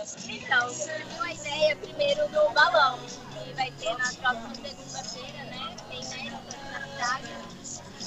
Então, surgiu a ideia primeiro do balão, que vai ter na próxima segunda-feira, né? Tem médico na cidade.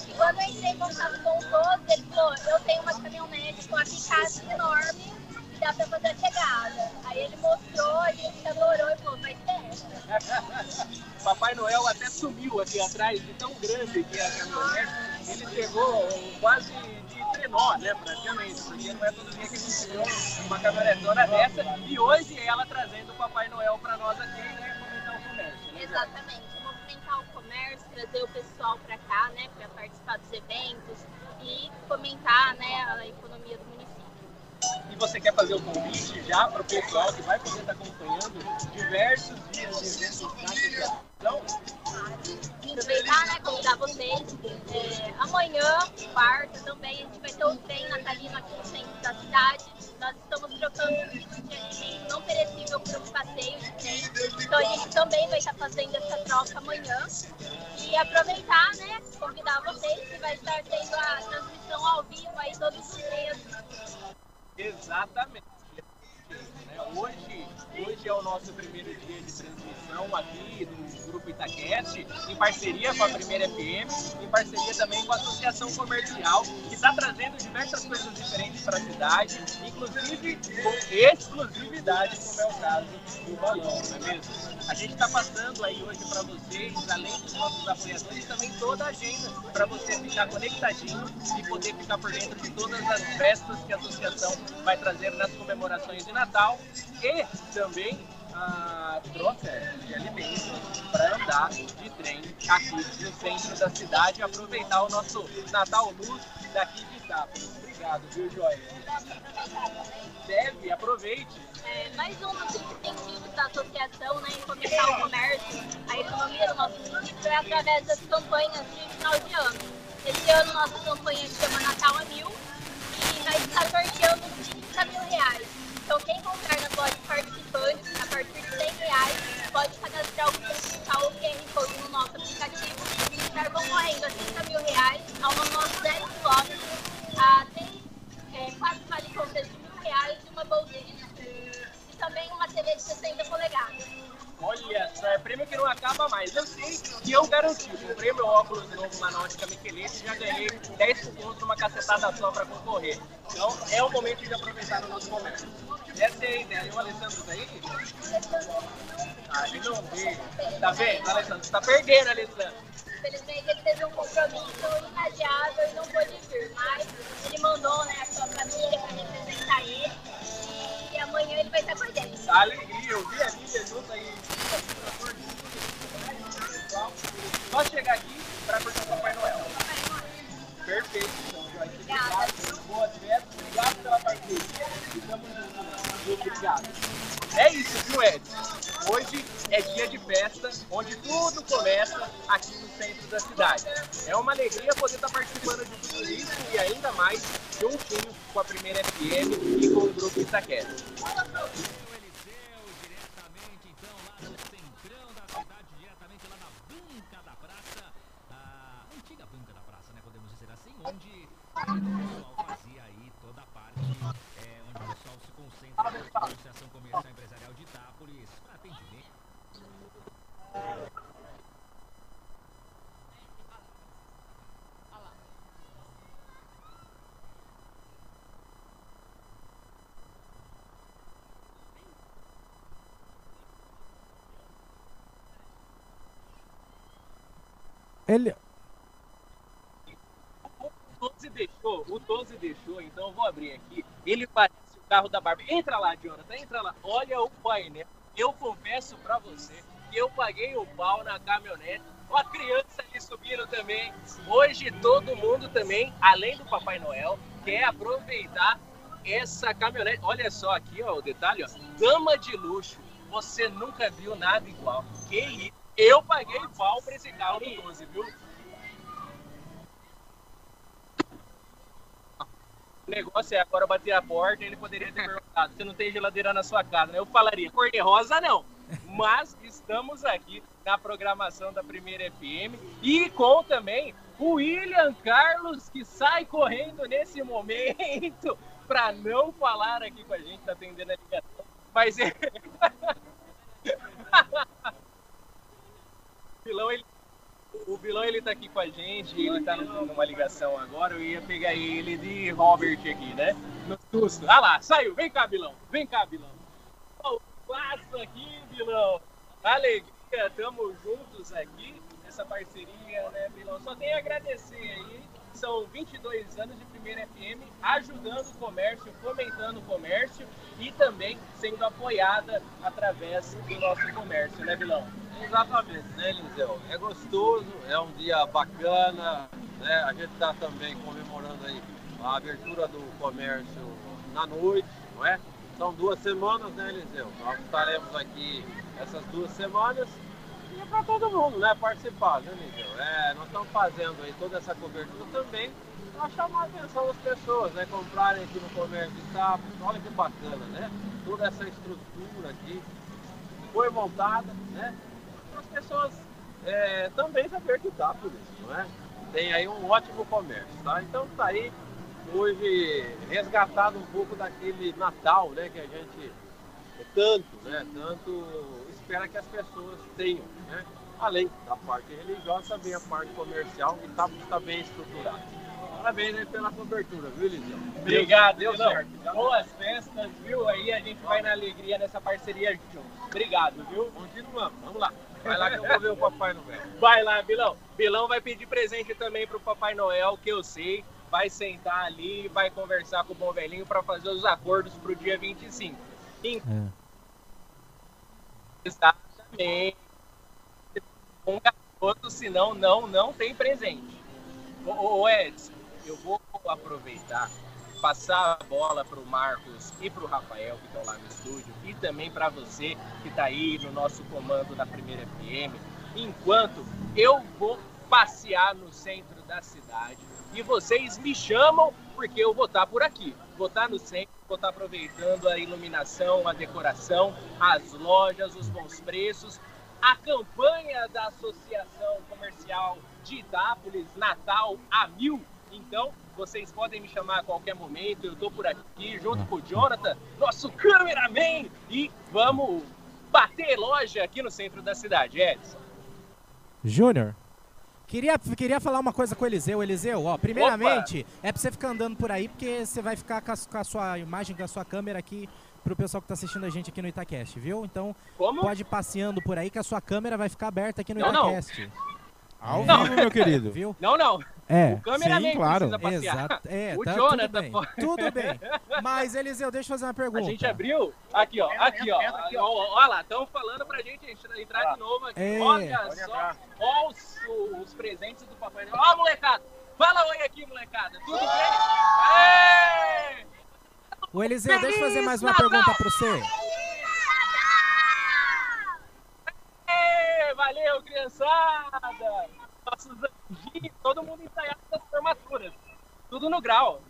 E quando eu entrei em contato com o Toso, ele falou, eu tenho uma caminhonete com a picape enorme que dá pra fazer a chegada. Aí ele mostrou, a gente adorou e falou, vai ser Papai Noel até sumiu aqui atrás, de tão grande que é a caminhonete. Ele chegou quase de trenó, né, praticamente, porque não é todo dia que a gente vê uma caminhonetona dessa. E hoje ela trazendo o Papai Noel para nós aqui, né, fomentar o comércio. Né, Exatamente, movimentar o comércio, trazer o pessoal para cá, né, para participar dos eventos e fomentar, né, a economia do. E você quer fazer o convite já para o pessoal que vai poder estar acompanhando diversos dias de eventos na associação? aproveitar, né, convidar vocês. É, amanhã, quarta, também, a gente vai ter o trem natalino aqui no centro da cidade. Nós estamos trocando kits de alimento não perecível por um passeio de trem. Então a gente também vai estar fazendo essa troca amanhã. E aproveitar, né, convidar vocês que vai estar tendo a transmissão Exatamente. Hoje, hoje é o nosso primeiro dia de transmissão aqui do Grupo Itaquete, em parceria com a Primeira FM, em parceria também com a Associação Comercial, que está trazendo diversas coisas diferentes para a cidade, inclusive com exclusividade, como é o caso do balão, não é mesmo? A gente está passando aí hoje para vocês, além dos nossos apoiadores, também toda a agenda para você ficar conectadinho e poder ficar por dentro de todas as festas que a associação vai trazer nas comemorações de Natal e também a troca de alimentos para andar de trem aqui no centro da cidade e aproveitar o nosso Natal Luz daqui de Itápolis. Obrigado, viu, Joia? Deve, aproveite. É, mais um dos incentivos da associação né, em fomentar o comércio, a economia do nosso município é através das campanhas de final de ano. Esse ano nossa campanha chama Natal a Mil e vai estar sorteando 30 mil reais. Então quem comprar na loja participante, partir de 100 reais, pode cadastrar o digital QR Code no nosso aplicativo e estar concorrendo a 30 mil reais a uma moto 10 km, a 3, é, 4 vale compras de mil reais e uma estudo. E também uma TV de 60 polegadas. Olha só, é prêmio que não acaba mais. Eu sei que eu garanti. Comprei meu óculos novo lá na ótica Miquelete e já ganhei 10 cupons numa cacetada só para concorrer. Então é o momento de aproveitar o nosso comércio. Essa é a ideia. E o Alessandro tá aí? Ah, ele não vê. Tá vendo, Alessandro? Você tá perdendo, Alessandro. Infelizmente ele teve um compromisso inadiável e não pôde vir, mas ele mandou né, a sua família para representar ele amanhã ele vai estar com a gente. Alegria, eu vi a Lídia junto aí. Só chegar aqui para curtir o Papai Noel. Perfeito, então, Joyce. Obrigado. Boa festa, obrigado pela parceria. Estamos juntos. Obrigado. É isso, viu, Edson? Hoje é dia de festa, onde tudo começa aqui no centro da cidade. É uma alegria poder estar participando de tudo isso e ainda mais juntinho com a Primeira FM e com o Grupo Itaquete. onde o Ele. O 12 deixou, o 12 deixou, então eu vou abrir aqui. Ele parece o carro da Barbie. Entra lá, Jonathan, entra lá. Olha o painel. Eu confesso pra você que eu paguei o pau na caminhonete. Com a criança ali subindo também. Hoje todo mundo também, além do Papai Noel, quer aproveitar essa caminhonete. Olha só aqui, ó, o detalhe, ó. Gama de luxo. Você nunca viu nada igual. Que isso? Eu paguei pau pra esse carro do 12, viu? O negócio é agora bater a porta ele poderia ter perguntado: você não tem geladeira na sua casa? né? Eu falaria: cor de rosa não. Mas estamos aqui na programação da Primeira FM e com também o William Carlos que sai correndo nesse momento para não falar aqui com a gente, tá atendendo a ligação. Mas vilão, ele. O vilão ele tá aqui com a gente, ele tá numa ligação agora, eu ia pegar ele de Robert aqui, né? No susto. Ah lá, saiu, vem cá, vilão, vem cá, vilão. Ó, o passo aqui, vilão. Alegria, tamo juntos aqui nessa parceria, né, vilão? Só tenho a agradecer aí são 22 anos de Primeira FM, ajudando o comércio, fomentando o comércio e também sendo apoiada através do nosso comércio, né, Vilão? Exatamente, né, Eliseu? É gostoso, é um dia bacana, né? A gente está também comemorando aí a abertura do comércio na noite, não é? São duas semanas, né, Eliseu? Nós estaremos aqui essas duas semanas para todo mundo, né, participar, né, Eliseu? É, nós estamos fazendo aí toda essa cobertura também para chamar a atenção das pessoas, né? Comprarem aqui no comércio de sábado, olha que bacana, né? Toda essa estrutura aqui foi montada, né? as pessoas é, também se acreditar por isso, não é? Tem aí um ótimo comércio, tá? Então tá aí hoje resgatado um pouco daquele Natal, né? Que a gente tanto, né? Tanto espera que as pessoas tenham? Além da parte religiosa, também a parte comercial que está tá bem estruturada. Parabéns aí pela cobertura, viu, Lisão? Obrigado, deu certo. Boas festas, viu? Aí a gente vai na alegria nessa parceria junto. Obrigado, viu? Continuamos, vamos lá. Vai lá que eu vou ver o Papai Noel. Vai lá, Bilão. Bilão vai pedir presente também pro Papai Noel, que eu sei. Vai sentar ali e vai conversar com o Bom Velhinho para fazer os acordos pro dia 25. É. Exatamente. Um garoto, senão não, não tem presente. Ô, ô Edson, eu vou aproveitar passar a bola para o Marcos e para o Rafael que estão lá no estúdio e também para você que está aí no nosso comando da Primeira FM, enquanto eu vou passear no centro da cidade e vocês me chamam porque eu vou estar tá por aqui. Vou estar tá no centro, vou estar tá aproveitando a iluminação, a decoração, as lojas, os bons preços, a campanha da Associação Comercial de Itápolis Natal a Mil. Então, vocês podem me chamar a qualquer momento, eu estou por aqui junto com o Jonathan, nosso cameraman, e vamos bater loja aqui no centro da cidade, Edson. Júnior, queria, queria falar uma coisa com o Eliseu. Eliseu, ó, primeiramente, Opa. é pra você ficar andando por aí, porque você vai ficar com a, com a sua imagem, com a sua câmera aqui pro pessoal que tá assistindo a gente aqui no Itacast, viu? Então, Como? pode ir passeando por aí que a sua câmera vai ficar aberta aqui no não, Itacast. Não. Ao vivo, meu querido. Viu? Não, não. É, o cameraman sim, claro. Exato. É, o tá, Jonathan, tudo bem. tudo bem. Mas, Eliseu, deixa eu fazer uma pergunta. A gente abriu. Aqui, ó. Aqui, ó. Olha lá, estão falando pra gente entrar de novo aqui. É. Olha só. Olha os, os, presentes do Papai Noel. Ó, molecada. Fala oi aqui, molecada. Tudo bem? O Eliseu, deixa eu fazer mais uma pergunta pra você. Valeu, criançada! nossos anjinhos, todo mundo ensaiado das formaturas. Tudo no grau.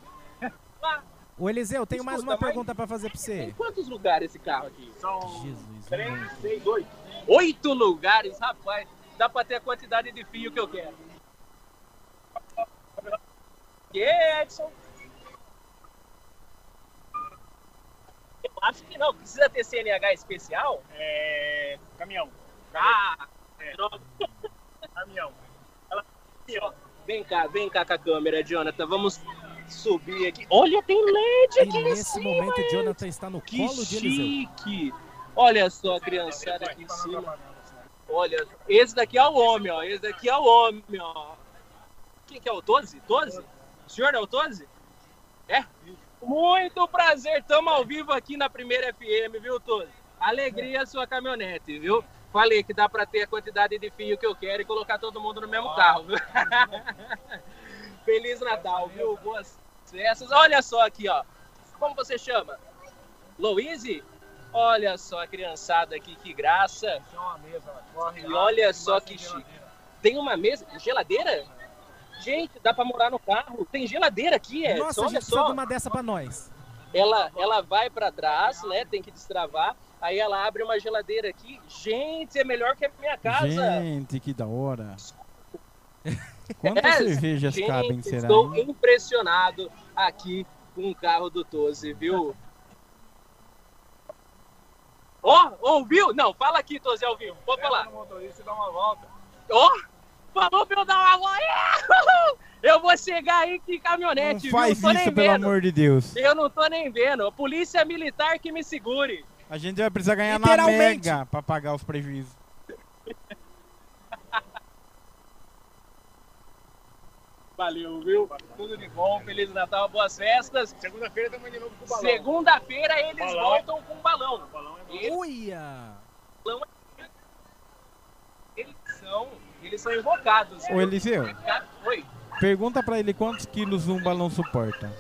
O Eliseu, tenho mais uma pergunta para fazer para você. Tem quantos lugares esse carro aqui? São Jesus, três, seis, oito. Oito lugares, rapaz. Dá para ter a quantidade de fio que eu quero. Que, Edson? Acho que não. Precisa ter CNH especial? É. Caminhão. Ah! É. Caminhão. Vem cá, vem cá com a câmera, Jonathan. Vamos subir aqui. Olha, tem LED aqui e nesse cima, momento, o Jonathan está no que colo de chique. Olha só a criançada aqui em cima. Olha, esse daqui é o homem, ó. Esse daqui é o homem, ó. Quem que é o Toze? Toze? O senhor é o Toze? É? Muito prazer, estamos ao vivo aqui na Primeira FM, viu, Toze? Alegria a sua caminhonete, viu? Falei que dá para ter a quantidade de fio que eu quero e colocar todo mundo no mesmo carro, viu? Feliz Natal, viu? Boas festas. Olha só aqui, ó. Como você chama? Louise? Olha só a criançada aqui, que graça. E olha só que chique. Tem uma mesa, geladeira? Gente, dá para morar no carro. Tem geladeira aqui, é. Nossa, olha só. uma dessa para nós. Ela, ela vai para trás, né? Tem que destravar. Aí ela abre uma geladeira aqui. Gente, é melhor que a minha casa. Gente, que da hora. Quantas é, cervejas gente, cabem, será? Estou hein? impressionado aqui com o carro do Toze, viu? Ó, ouviu? Não, fala aqui, tô Zé ao vivo. Pode falar. motorista e dá uma volta. Ó, falou pra eu dar uma. Eu vou chegar aí que Não caminhonete, faz viu? Tô nem isso, pelo vendo. amor de Deus. Eu não tô nem vendo. Polícia militar que me segure. A gente vai precisar ganhar na. Mega pra pagar os prejuízos. Valeu, viu? Tudo de bom, Feliz Natal, boas festas. Segunda-feira estamos de novo com o balão. Segunda-feira eles Balão. voltam com balão. O balão é Eles, Uia! eles são, eles são invocados. Ô, Eliseu. Oi. Pergunta pra ele quantos quilos um balão suporta.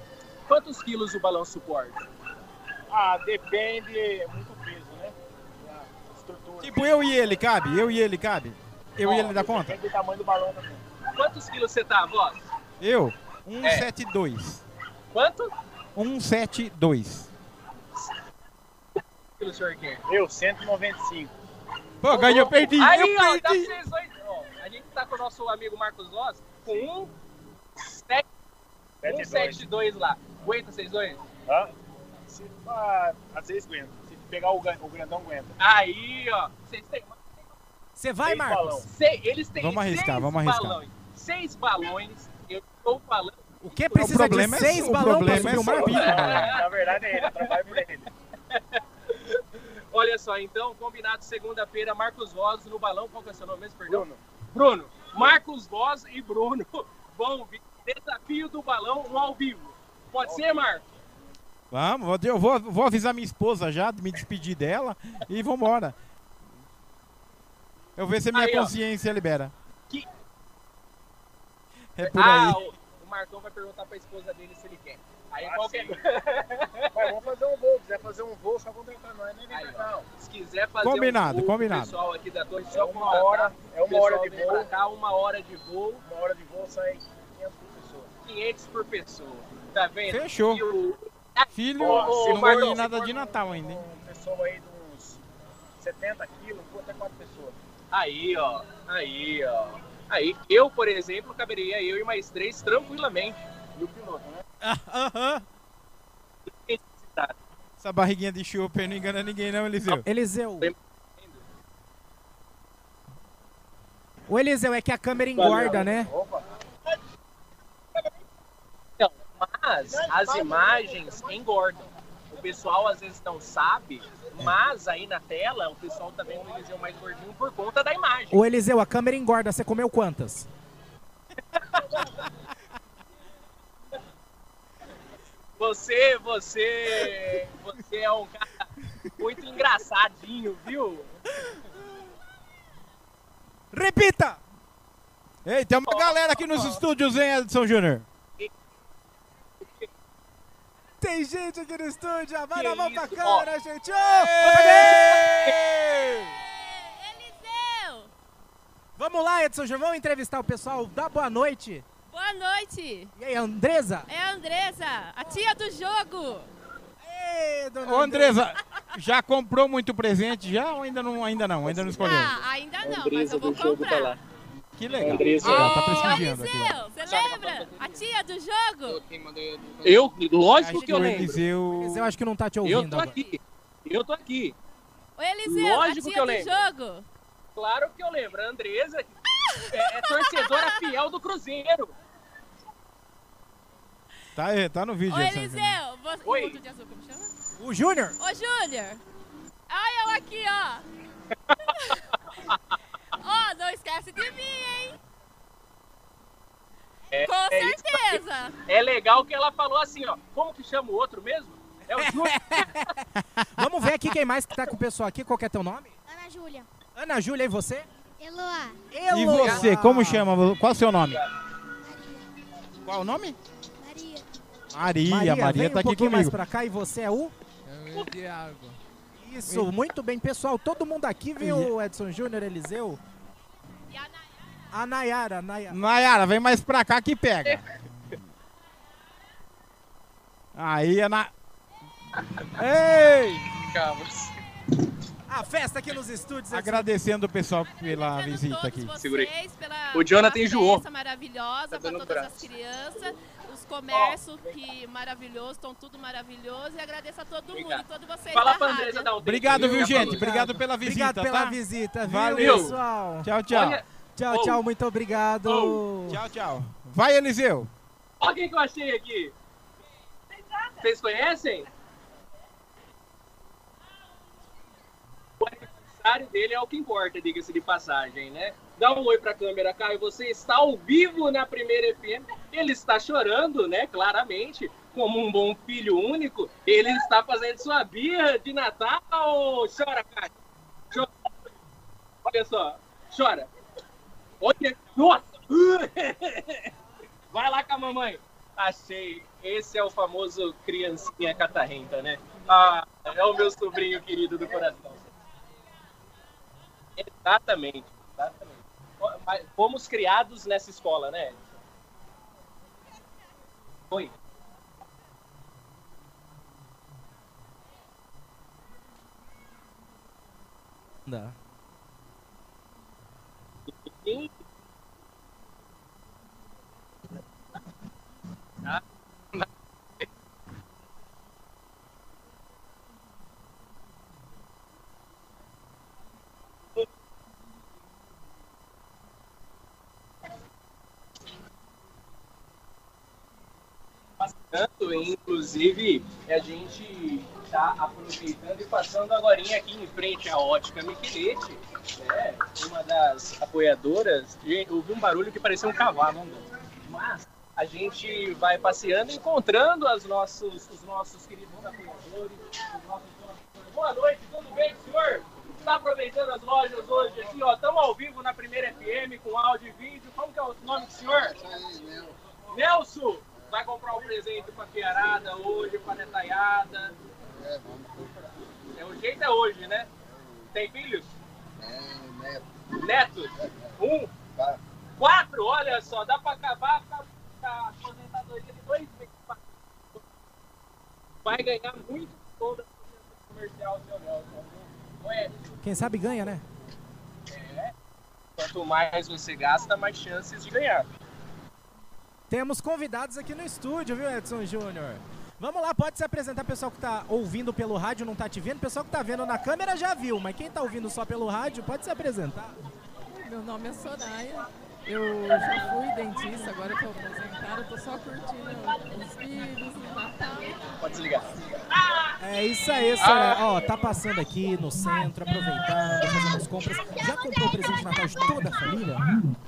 Quantos quilos o balão suporta? Ah, depende muito peso, né? A estrutura. Tipo, eu e ele cabe? Eu e ele cabe? Eu oh, e ele dá conta? Depende do tamanho do balão também. Quantos quilos você tá, vós? Eu? 172. É. Quanto? 172. Quantos quilos o senhor quer? Eu, 195. Pô, ganhou, perdi. Aí, eu ó, perdi. dá 18 tá com o nosso amigo Marcos Loss com um 7, 72. 172 lá. Aguenta vocês dois? Tá? Se, ah, às vezes aguenta. Se pegar o, o grandão, aguenta. Aí, ó. Vocês têm. Você vai, Seis Marcos? Se- eles têm Vamos arriscar, seis vamos arriscar. balões. Seis balões. Eu estou falando. O que precisa problema é de seis o balões problema subir é o. Marvin? É, na verdade é ele, eu trabalho por ele. Olha só, então, combinado segunda-feira, Marcos Voz no balão. Qual que é o seu nome mesmo, perdão? Bruno, Bruno. Marcos Voz e Bruno vão. Desafio do balão no ao vivo. Pode ser, Marcos? Vamos, eu vou, vou avisar minha esposa já, me despedir dela e vambora. Eu ver se a minha Aí, ó. consciência libera. Que- É por ah, aí. Marcão vai perguntar pra esposa dele se ele quer. Aí Ah, qualquer sim. Mas vamos fazer um voo. Se quiser fazer um voo, só contratar nós, nem vem Aí, não. Se quiser fazer Combinado, um voo, combinado. O pessoal aqui da Torre É só uma contratar, hora, é uma hora de voo. cá, uma hora de voo, Uma hora de voo sai 500 por pessoa. 500 por pessoa. Tá vendo? Fechou. E o- Filho, Ó, se não ganhei nada de um- Natal ainda, hein? Uma pessoa aí de uns 70 quilos, até 4 pessoas. Aí, ó. Aí, ó. Aí, eu, por exemplo, caberia eu e mais três tranquilamente. E o piloto, né? Aham. Essa barriguinha de chope não engana ninguém não, Eliseu. Eliseu. O Eliseu é que a câmera engorda, né? Opa, Então, mas as imagens engordam. O pessoal às vezes não sabe, mas aí na tela o pessoal tá vendo o Eliseu mais gordinho por conta da imagem. O Eliseu, a câmera engorda. Você comeu quantas? Você, você, você é um cara muito engraçadinho, viu? Repita! Ei, tem uma galera aqui nos estúdios, hein, Edson Júnior? Tem gente aqui no estúdio. Vai Que na mão pra câmera, gente. Ô! Eliseu! Vamos lá, Edson Júnior. Vamos entrevistar o pessoal. Dá boa noite. Boa noite! E aí, Andresa? É a Andresa, a tia do jogo! Ei, dona Ô, Andresa, já comprou muito presente já ou ainda não? Ainda não, ainda não escolheu? Ah, ainda não, mas eu vou comprar. Que legal. Andresa. Ah, tá Ô, prestigiando aqui. Eliseu, você lembra? A tia do jogo? Eu, lógico Acho que eu o lembro. Eliseu... Eliseu acho que não tá te Eu ouvindo tô agora. aqui. Eu tô aqui. Ô, Eliseu, Lógico a que tia eu do lembro. jogo? Claro que eu lembro. A Andresa é, é torcedora fiel do Cruzeiro. Tá, aí, tá no vídeo. Ô, Júnior. Eliseu, você... Oi. O azul, como chama? O Júnior? Ô, Júnior! Olha eu aqui, ó! Ó, não esquece de mim, hein? É, Com é certeza! É legal que ela falou assim, ó. Como que chama o outro mesmo? É o Júnior. Vamos ver aqui quem mais que tá com o pessoal aqui. Qual que é teu nome? Ana Júlia. Ana Júlia, e você? Eloá. E Eloá. você, como chama? Qual é o seu nome? Qual o nome? Maria. Maria, Maria, tá um aqui pouquinho mais comigo. pra cá e você é o? o Thiago. Isso, muito bem, pessoal. Todo mundo aqui viu Edson Júnior, Eliseu? E a Nayara? A Nayara, a Nayara. Nayara, vem mais pra cá que pega. Aí, Ana... Ei! A festa aqui nos estúdios. Edson. Agradecendo o pessoal pela visita aqui. vocês Segurei. pela- O Jonathan enjoou. festa maravilhosa Tá para todas braço. as crianças. Comércio, que maravilhoso, estão tudo maravilhoso. E agradeço a todo Obrigado. mundo, todos vocês Fala da pra rádio. Andresa dar um Obrigado, viu, gente? Obrigado pela visita, Obrigado pela tá? visita, viu, Valeu. pessoal? Tchau, tchau. Olha, Tchau, Oh. tchau, muito obrigado. Tchau, tchau. Vai, Eliseu. olha quem que eu achei aqui. Vocês conhecem? O aniversário dele é o que importa, diga-se de passagem, né? Dá um oi pra câmera, Caio. Você está ao vivo na primeira FM. Ele está chorando, né? Claramente. Como um bom filho único, ele está fazendo sua birra de Natal. Chora, Caio. Chora. Olha só. Chora. Olha. Nossa. Vai lá com a mamãe. Achei. Esse é o famoso criancinha catarrenta, né? Ah, é o meu sobrinho querido do coração. Exatamente, exatamente. Fomos criados nessa escola, né? Foi. Dá. Sim. Tanto, inclusive, a gente está aproveitando e passando agora aqui em frente à Ótica Miquelete, né? uma das apoiadoras. Gente, ouvi um barulho que parecia um cavalo, né? mas a gente vai passeando, encontrando as nossos, os nossos queridos apoiadores. os nossos. Boa noite, tudo bem, senhor? Está aproveitando as lojas hoje aqui, ó. Estamos ao vivo na primeira FM com áudio e vídeo. Como que é o nome do senhor? Nelson! Vai comprar um presente pra Piarada hoje, pra Netaiada. É, o jeito é hoje, né? Tem filhos? Netos? Um? Quatro? Olha só, dá pra acabar com a- a aposentadoria de dois meses. Vai ganhar muito com da comercial, seu Nelson. Quem sabe ganha, né? quanto mais você gasta, mais chances de ganhar. Temos convidados aqui no estúdio, viu, Edson Júnior? Vamos lá, pode se apresentar, pessoal que tá ouvindo pelo rádio, não tá te vendo. Pessoal que tá vendo na câmera já viu, mas quem tá ouvindo só pelo rádio, pode se apresentar. Meu nome é Soraya. Eu já fui dentista, agora eu tô aposentada, tô só curtindo os filhos, o Natal. Pode desligar. É isso aí, Soraya. Ó, tá passando aqui no centro, aproveitando, fazendo as compras. Já comprou o presente de Natal de toda a família?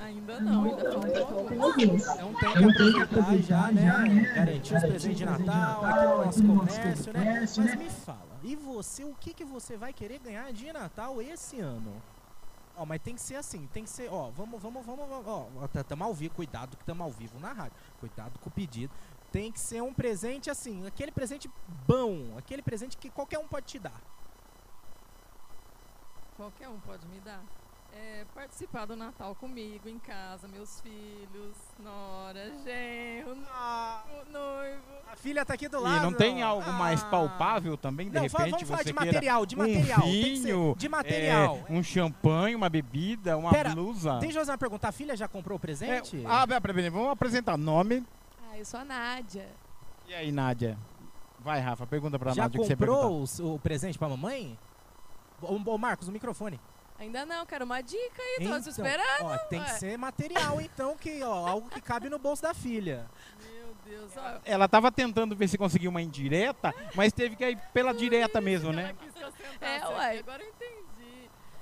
Ainda não, ainda falta. Então tem que aproveitar já, né? Garantir os presentes de Natal aqui no nosso comércio, né? Mas me fala, e você, o que, que você vai querer ganhar de Natal esse ano? Ó, mas tem que ser assim, tem que ser, ó, vamos, vamos, vamos, ó, ó, tá- ao vivo, cuidado que estamos ao vivo na rádio, cuidado com o pedido. Tem que ser um presente assim, aquele presente bom, aquele presente que qualquer um pode te dar. Qualquer um pode me dar. É, participar do Natal comigo, em casa, meus filhos, nora, genro, noivo, noivo. A filha tá aqui do E lado. não tem algo mais Ah. palpável também, de Não, repente vamos falar você de material, de um material. Tem que ser vinho, de material. é, um champanhe, uma bebida, uma Pera, blusa. Deixa eu fazer uma pergunta. A filha já comprou o É, presente? ah, pera, pera, vamos apresentar nome. Ah, eu sou a Nádia. E aí, Nádia? Vai, Rafa, pergunta pra já Nádia o que você perguntou. comprou o, presente pra mamãe? Ô, Marcos, o microfone. Ainda não, quero uma dica aí, tô Então, te esperando. Ó, tem que ué. ser material, então, que, ó, algo que cabe no bolso da filha. Meu Deus, ó. Ela tava tentando ver se conseguia uma indireta, mas teve que ir pela direta mesmo, né? Que É, ué. Agora eu entendi.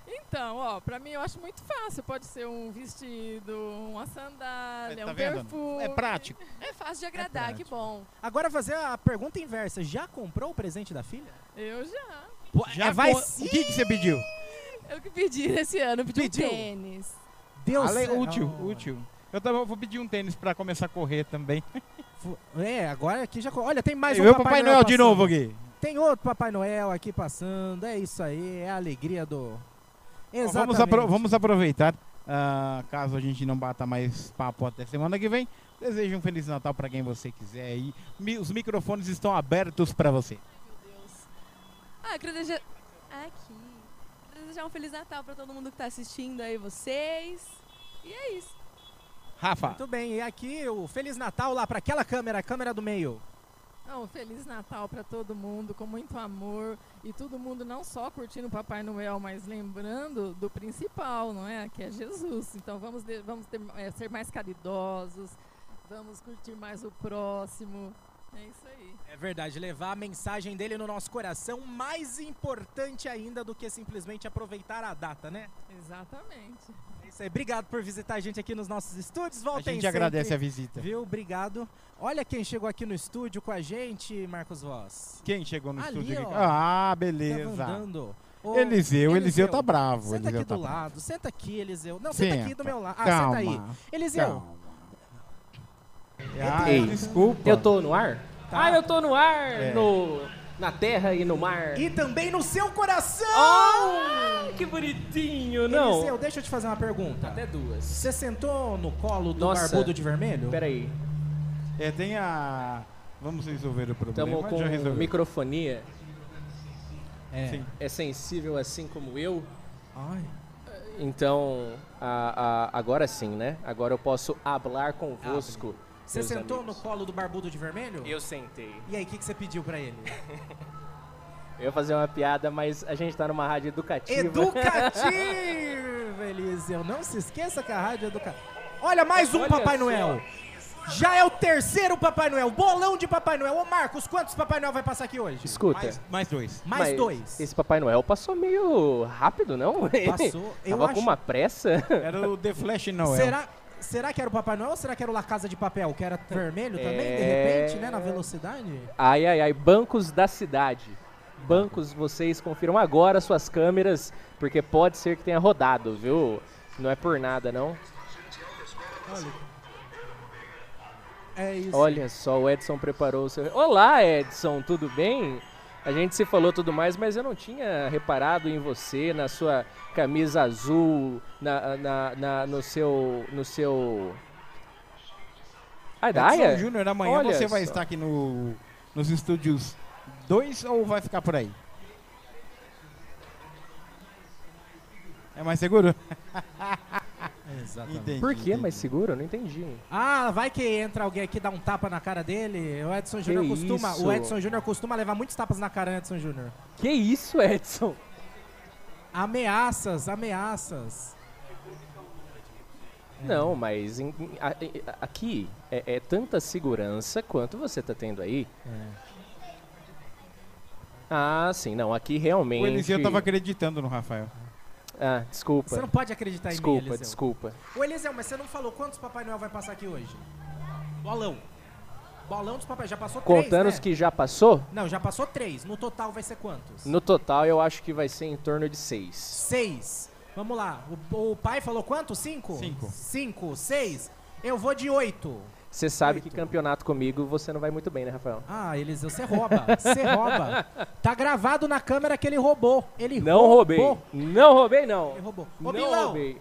Então, ó, pra mim eu acho muito fácil. Pode ser um vestido, uma sandália, Tá um vendo? perfume. É prático. É fácil de agradar, que prático. bom. Agora fazer a pergunta inversa. Já comprou o presente da filha? Eu já. Pô, Já é, vai. O que, que você pediu? Eu que pedi esse ano, pedi Pediu? um tênis. Deus Ale- céu. útil, útil. Eu também vou pedir um tênis pra começar a correr também. É, agora aqui já. Olha, tem mais e um o Papai Noel de passando. novo aqui. Tem outro Papai Noel aqui passando. É isso aí, é a alegria do. Exatamente. Vamos, apro- vamos aproveitar, ah, caso a gente não bata mais papo até semana que vem. Desejo um Feliz Natal pra quem você quiser aí. Mi- Os microfones estão abertos pra você. Meu Deus. Ah, eu queria. Aqui. Desejar um Feliz Natal pra todo mundo que tá assistindo aí, vocês. E é isso. Rafa. Muito bem, e aqui o Feliz Natal lá para aquela câmera, a câmera do meio. Não, Feliz Natal para todo mundo, com muito amor e todo mundo não só curtindo o Papai Noel, mas lembrando do principal, não é? Que é Jesus. Então vamos, de- vamos ter- é, ser mais caridosos, vamos curtir mais o próximo. É isso aí. É verdade, levar a mensagem dele no nosso coração, mais importante ainda do que simplesmente aproveitar a data, né? Exatamente. É isso aí. Obrigado por visitar a gente aqui nos nossos estúdios. A Voltem gente agradece a sempre, visita. Viu? Obrigado. Olha quem chegou aqui no estúdio com a gente, Marcos Voz. Quem chegou no Ali, estúdio? ó. Ah, beleza. andando. Ô, Eliseu, Eliseu tá bravo. Senta Eliseu aqui tá do bravo. lado, senta aqui, Eliseu. Não, senta, aqui do Senta. meu lado. Ah, Calma. senta aí. Eliseu, Calma. Ah, Ei, desculpa. Eu tô no ar? Tá. Ah, eu tô no ar, É. no, na terra e no mar. e também no seu coração! Ah, que bonitinho, não. Eliseu, deixa eu te fazer uma pergunta. Até duas. Você sentou no colo do Nossa. barbudo de vermelho? Pera aí, É, tem a... Vamos resolver o problema. estamos com Já resolveu. microfonia. É. Sim. É sensível assim como eu? Ai. Então, a- a- agora sim, né? Agora eu posso hablar convosco. Você meus sentou amigos. no colo do barbudo de vermelho? Eu sentei. E aí, o que, que você pediu pra ele? Eu ia fazer uma piada, mas a gente tá numa rádio educativa. Educativo, Eliseu. Não se esqueça que a rádio é educativa. Olha, mais um Olha Papai só. Noel. Já é o terceiro Papai Noel. Bolão de Papai Noel. Ô, Marcos, quantos Papai Noel vai passar aqui hoje? Escuta. Mais, mais dois. Mais mas dois. Esse Papai Noel passou meio rápido, não? Passou. Eu Tava acho- com uma pressa. Era o The Flash Noel. Será, será que era o Papai Noel ou será que era o La Casa de Papel? Que era vermelho também, de É. repente, né? Na velocidade? Ai, ai, ai, bancos da cidade. Bancos, vocês confiram agora suas câmeras, porque pode ser que tenha rodado, viu? Não é por nada, não. É isso. Olha só, o Edson preparou o seu. Olá, Edson, tudo bem? A gente se falou tudo mais, mas eu não tinha reparado em você, na sua camisa azul, na, na, na- no seu. no seu. Ai, Edson Daia? Júnior, amanhã Olha você vai só. estar aqui no, nos estúdios 2 ou vai ficar por aí? É mais seguro? Exatamente. Entendi, Por que entendi. mais seguro? Eu não entendi. Ah, vai que entra alguém aqui e dá um tapa na cara dele. O Edson Júnior costuma, isso? o Edson Júnior costuma levar muitos tapas na cara, Edson Júnior. Que isso, Edson? Ameaças, ameaças. Não, mas em- em- a- a- aqui é, é tanta segurança quanto você tá tendo aí. Ah, sim, não, aqui realmente. O Eliseu tava acreditando no Rafael. Ah, desculpa. Você não pode acreditar em mim, Desculpa, Eliseu. desculpa. Ô, Eliseu, mas você não falou quantos Papai Noel vai passar aqui hoje? Bolão. Bolão dos Papai, já passou Contando três, os né? que já passou, Não, já passou três. No total vai ser quantos? no total eu acho que vai ser em torno de seis. Seis. Vamos lá. O, o pai falou quanto? Cinco? Cinco. Cinco, seis. Eu vou de oito. Você sabe que campeonato comigo você não vai muito bem, né, Rafael? Ah, Eliseu, você rouba. Você rouba. Tá gravado na câmera que ele roubou. Ele Não roubou. roubei. Não roubei, não. Ele roubou. Ô, Não roubei.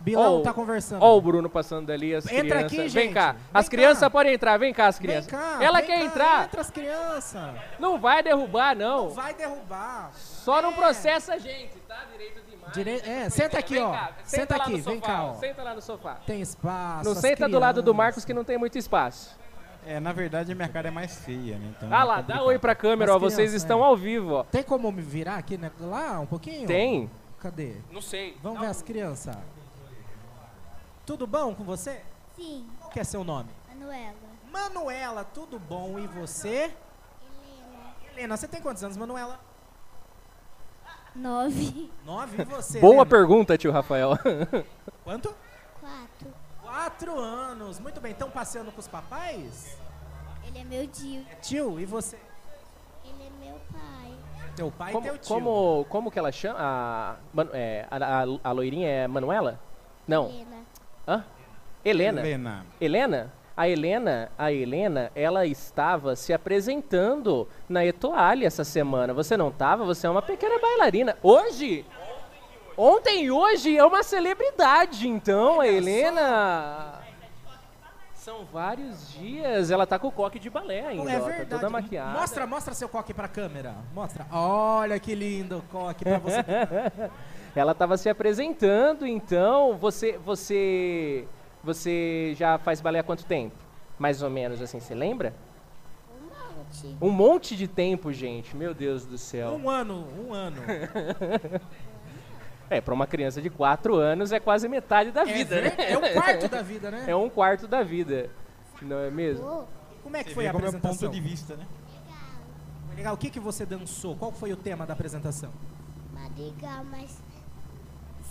Bilão Ó, tá conversando. Ó o Bruno passando dali, as Entra crianças. aqui, vem gente. cá. Vem As crianças podem entrar. Vem cá, as Vem crianças. cá. Ela vem quer cá, entrar. Entra as crianças. Não vai derrubar, não. Vai derrubar. Só não processa a gente, tá? Direito de imagem. Dire... É, senta aqui, Vem ó. cá, Senta lá aqui, no vem sofá, cá, ó. Senta lá no sofá. Tem espaço. Não senta do lado do crianças. Marcos que não tem muito espaço. É, na verdade a minha cara é mais feia, né? Então Ah é lá, dá oi pra câmera, ó. Vocês crianças, estão é. ao vivo, ó. Tem como me virar aqui, né? Lá, um pouquinho? Tem? Cadê? Não sei. Vamos ver as crianças. Tudo bom com você? Sim, Qual que é seu nome? Manuela. Manuela, tudo bom? E você? Helena, você tem quantos anos, Manuela? Nove. Nove. E você? Boa Helena? pergunta, tio Rafael. Quanto? Quatro. Quatro anos. Muito bem. Estão passeando com os papais? Ele é meu tio. Tio, e você? Ele é meu pai. Teu pai e Como, teu tio. como, como que ela chama? A, é, a, a, a loirinha é Manuela? Não. Helena. Hã? Helena. Helena. Helena? A Helena, a Helena, ela estava se apresentando na Etoile essa semana. Você não estava? Você é uma pequena bailarina. Hoje? Ontem e hoje é uma celebridade, então, a Helena. São vários dias. Ela tá com o coque de balé ainda, É ó, tá toda maquiada. Mostra, mostra seu coque pra câmera. Mostra. Olha que lindo o coque pra você. Ela estava se apresentando, então você você Você já faz balé há quanto tempo? Mais ou menos assim, você lembra? Um monte. Um monte de tempo, gente. Meu Deus do céu. Um ano, um ano. É, pra uma criança de 4 anos é quase metade da É vida, ver- né? é um quarto da vida, né? É um quarto da vida. Não é mesmo? Como é que Você foi a como é o apresentação? ponto de vista, né? Foi Legal. O que, que você dançou? Qual foi o tema da apresentação? Madrigal, mas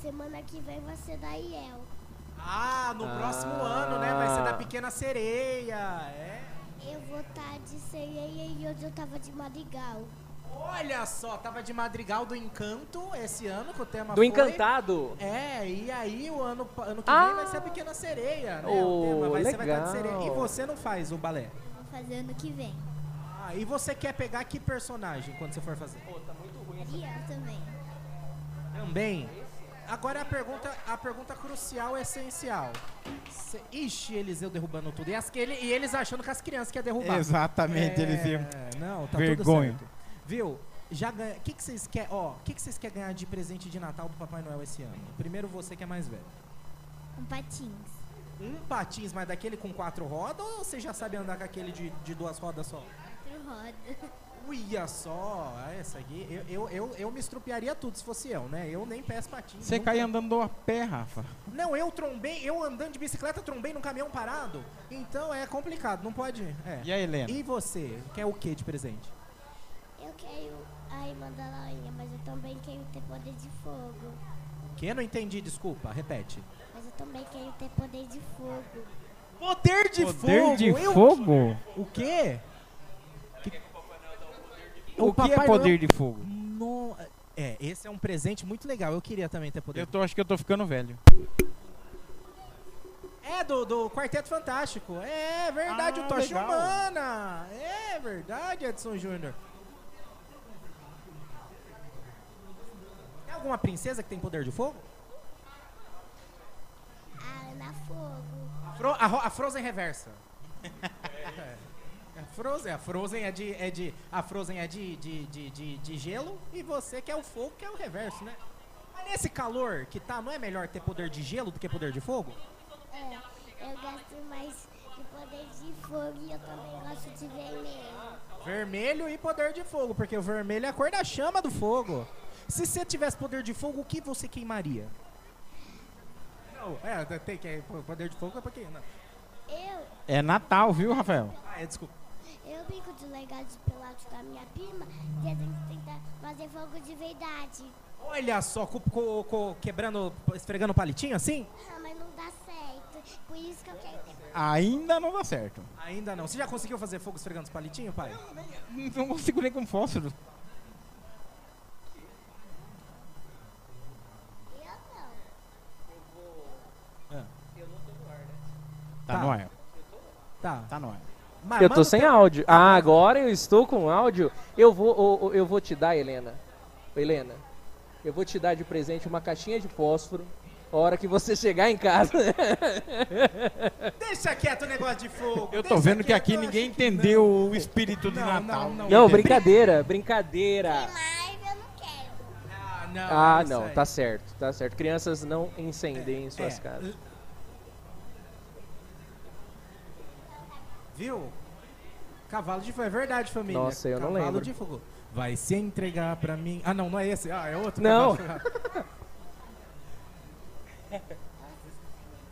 semana que vem vai ser da IEL. Ah, no Ah. próximo ano, né? Vai ser da Pequena Sereia. É. Eu vou estar de sereia e hoje eu tava de madrigal. Olha só, tava de Madrigal do Encanto esse ano, que o tema Do foi. Encantado. É, e aí o ano, ano que Ah. vem vai ser a Pequena Sereia, né? Oh, o tema vai ser vai estar de legal. sereia. E você não faz o balé? Vou fazer ano que vem. Ah, e você quer pegar que personagem quando você for fazer? Ariel também. Também. Agora a pergunta, a pergunta crucial é essencial. Cê, ixi, Eliseu derrubando tudo. E, as, ele- e eles achando que as crianças querem derrubar. Exatamente, é, Eliseu. Não, tá Vergonha. tudo certo. Viu? Já ganha. O que que vocês querem? Ó, o que que vocês querem ganhar de presente de Natal do Papai Noel esse ano? Primeiro você que é mais velho. Um patins. Um patins, mas daquele com quatro rodas ou você já sabe andar com aquele de, de duas rodas só? Rodas. Uia só, essa aqui. Eu, eu, eu, eu me estrupiaria tudo se fosse eu, né? Eu nem peço patins. Você nunca- cai andando a pé, Rafa. Não, eu trombei, eu andando de bicicleta, trombei num caminhão parado. Então é complicado, não pode. É. E a Helena? E você? Quer o que de presente? Eu quero a irmã da Lainha, mas eu também quero ter poder de fogo. Que? Não entendi, desculpa, repete. Mas eu também quero ter poder de fogo. Poder de Poder fogo! de eu- fogo? O quê? O que é poder Noel- de fogo? No- É, esse é um presente muito legal. Eu queria também ter poder. Eu tô, acho que eu tô ficando velho. É, do, do Quarteto Fantástico. É verdade, Ah, o Tocha legal. Humana. É verdade, Edson Júnior. Tem alguma princesa que tem poder de fogo? A Ana Fogo. A, Fro- a Ro- a Frozen reversa. A Frozen, a Frozen é de, é de, a Frozen é de, de, de, de, de gelo e você que é o fogo, que é o reverso, né? Mas nesse calor que tá, não é melhor ter poder de gelo do que poder de fogo? É, eu gosto mais de poder de fogo e eu também gosto de vermelho. Vermelho e poder de fogo, porque o vermelho é a cor da chama do fogo. Se você tivesse poder de fogo, o que você queimaria? Não, é, tem que poder de fogo é pra quem? Não. Eu, É Natal, viu, Rafael? Ah, é, desculpa. Eu brinco de legal de pelado com a minha prima e a gente tenta fazer fogo de verdade. Olha só, co- co- co- quebrando, esfregando palitinho assim? Ah, mas não dá certo. Por isso que eu quero ter Ainda não dá certo. Ainda não. Você já conseguiu fazer fogo esfregando os palitinhos, pai? Não consigo nem com fósforo. Eu não. Tá, Tá. no ar. Tá. Tá no ar. Mas Eu tô sem teu- áudio. Ah, agora eu estou com áudio. Eu vou, ô, eu vou te dar, Helena. Helena, eu vou te dar de presente uma caixinha de fósforo. A hora que você chegar em casa. Deixa quieto o negócio de fogo. Eu tô deixa vendo que aqui eu ninguém entendeu o espírito de Não, Natal. não, não. Não, brincadeira, brincadeira. Mas eu não quero. Ah, não. Ah, é não, tá certo, tá certo. Crianças não incendiem em suas É. casas. Viu? Cavalo de fogo, é verdade, família. Nossa, eu não Cavalo lembro. de fogo. Vai se entregar pra mim. Ah, não, não é esse. Ah, é outro. Não. cavalo fogo.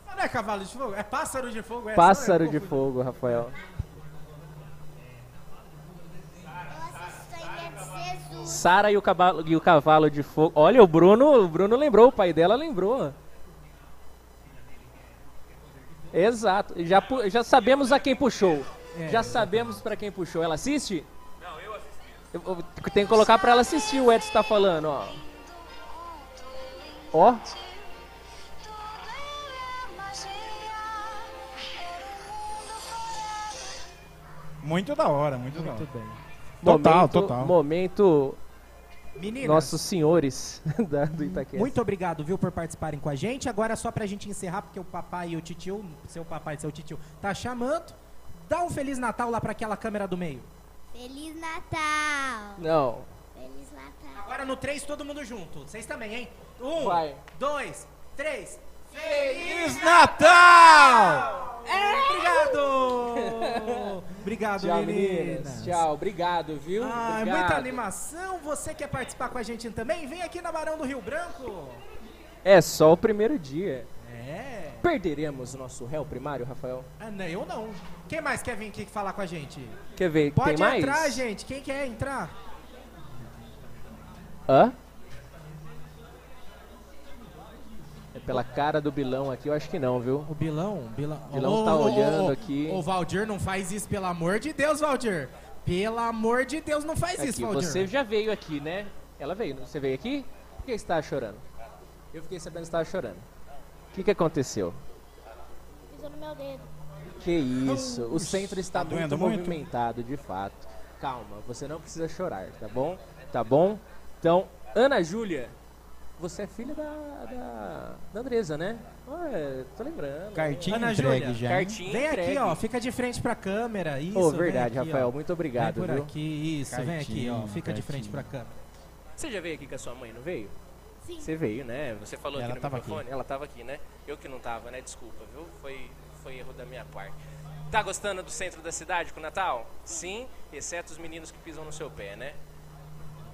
Ah, não é cavalo de fogo? É pássaro de fogo? É, Pássaro de confundi. fogo, Rafael. Sara e o cavalo e o cavalo de fogo. Olha, o Bruno, o Bruno lembrou, o pai dela lembrou. Exato. Já, pu- já sabemos a quem puxou. É, já sabemos pra quem puxou. Ela assiste? Não, eu assisti. Tem que colocar pra ela assistir o Edson tá falando, ó. Ó. Muito da hora, muito, da hora. Muito bem. Total, momento, total. Momento Meninas, nossos senhores da, do Itaquera. muito obrigado, viu, por participarem com a gente. Agora, só pra gente encerrar, porque o papai e o titio, seu papai e seu titio, tá chamando. Dá um Feliz Natal lá pra aquela câmera do meio. Feliz Natal. Não. Feliz Natal. Agora no 3, todo mundo junto. Vocês também, hein? Um, Vai. dois, três. Feliz Natal! Obrigado! Obrigado, Tchau, meninas. meninas. Tchau, obrigado, viu? Ah, Obrigado. muita animação. Você quer participar com a gente também? Vem aqui na Barão do Rio Branco. É só o primeiro dia. É. Perderemos o nosso réu primário, Rafael? Ah, não, eu não. Quem mais quer vir aqui falar com a gente? Quer ver? Pode tem mais? entrar, gente. Quem quer entrar? Hã? Pela cara do Bilão aqui, eu acho que não, viu? O Bilão? O Bilão, Bilão tá olhando aqui. Ô, Valdir, não faz isso, pelo amor de Deus, Valdir. Pelo amor de Deus, não faz isso, Aqui, Valdir. você já veio aqui, né? Ela veio, você veio aqui? Por que você estava chorando? Eu fiquei sabendo que você estava chorando. O que, que aconteceu? Pisou no meu dedo. Que isso, o centro está Tá muito doendo muito? movimentado, de fato. Calma, você não precisa chorar, tá bom? Tá bom? Então, Ana Júlia, você é filha da, da, da Andresa, né? Ué, tô lembrando. Cartinha Ana entregue Júlia, já. Cartinha Vem aqui, entregue. ó. Fica de frente pra câmera. Isso, Ô, vem verdade, aqui, Rafael, ó. muito obrigado, Vem por viu? aqui, isso. vem aqui, ó. Cartinha, Fica de frente cartinha. pra câmera. Você já veio aqui com a sua mãe, não veio? Sim. Você veio, né? Você falou Ela aqui no tava microfone. Ela tava aqui, né? Eu que não tava, né? Desculpa, viu? Foi, foi erro da minha parte. Tá gostando do centro da cidade com o Natal? Sim, exceto os meninos que pisam no seu pé, né?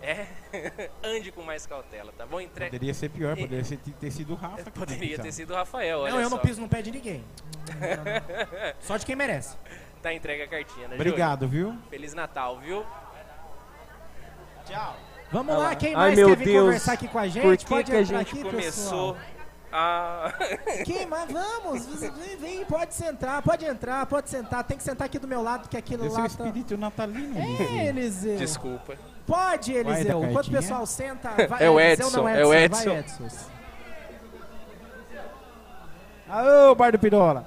É? Ande com mais cautela, tá bom? Entre... Poderia ser pior, poderia ser- ter sido o Rafa. que Poderia ter sido o Rafael, olha Não, eu não só. piso no pé de ninguém. Só de quem merece. Tá entregue a cartinha, né, Obrigado, viu? Júlio? Feliz Natal, viu? Tchau. Vamos lá, lá. quem Ai, mais meu quer vir Deus, conversar aqui com a gente? Por que, pode que a entrar gente aqui, começou pessoal. a... Quem mais? Vamos, vem, vem, pode sentar, pode entrar, pode sentar. Tem que sentar aqui do meu lado, que aquilo Esse é lá o tá... espírito natalino. É, Eliseu. Desculpa. Pode, Vai Eliseu. Enquanto o pessoal senta, vai É o Eliseu, Edson, não, é o Edson. Vai, Edson. Edson. Aô, Bar do Pirola.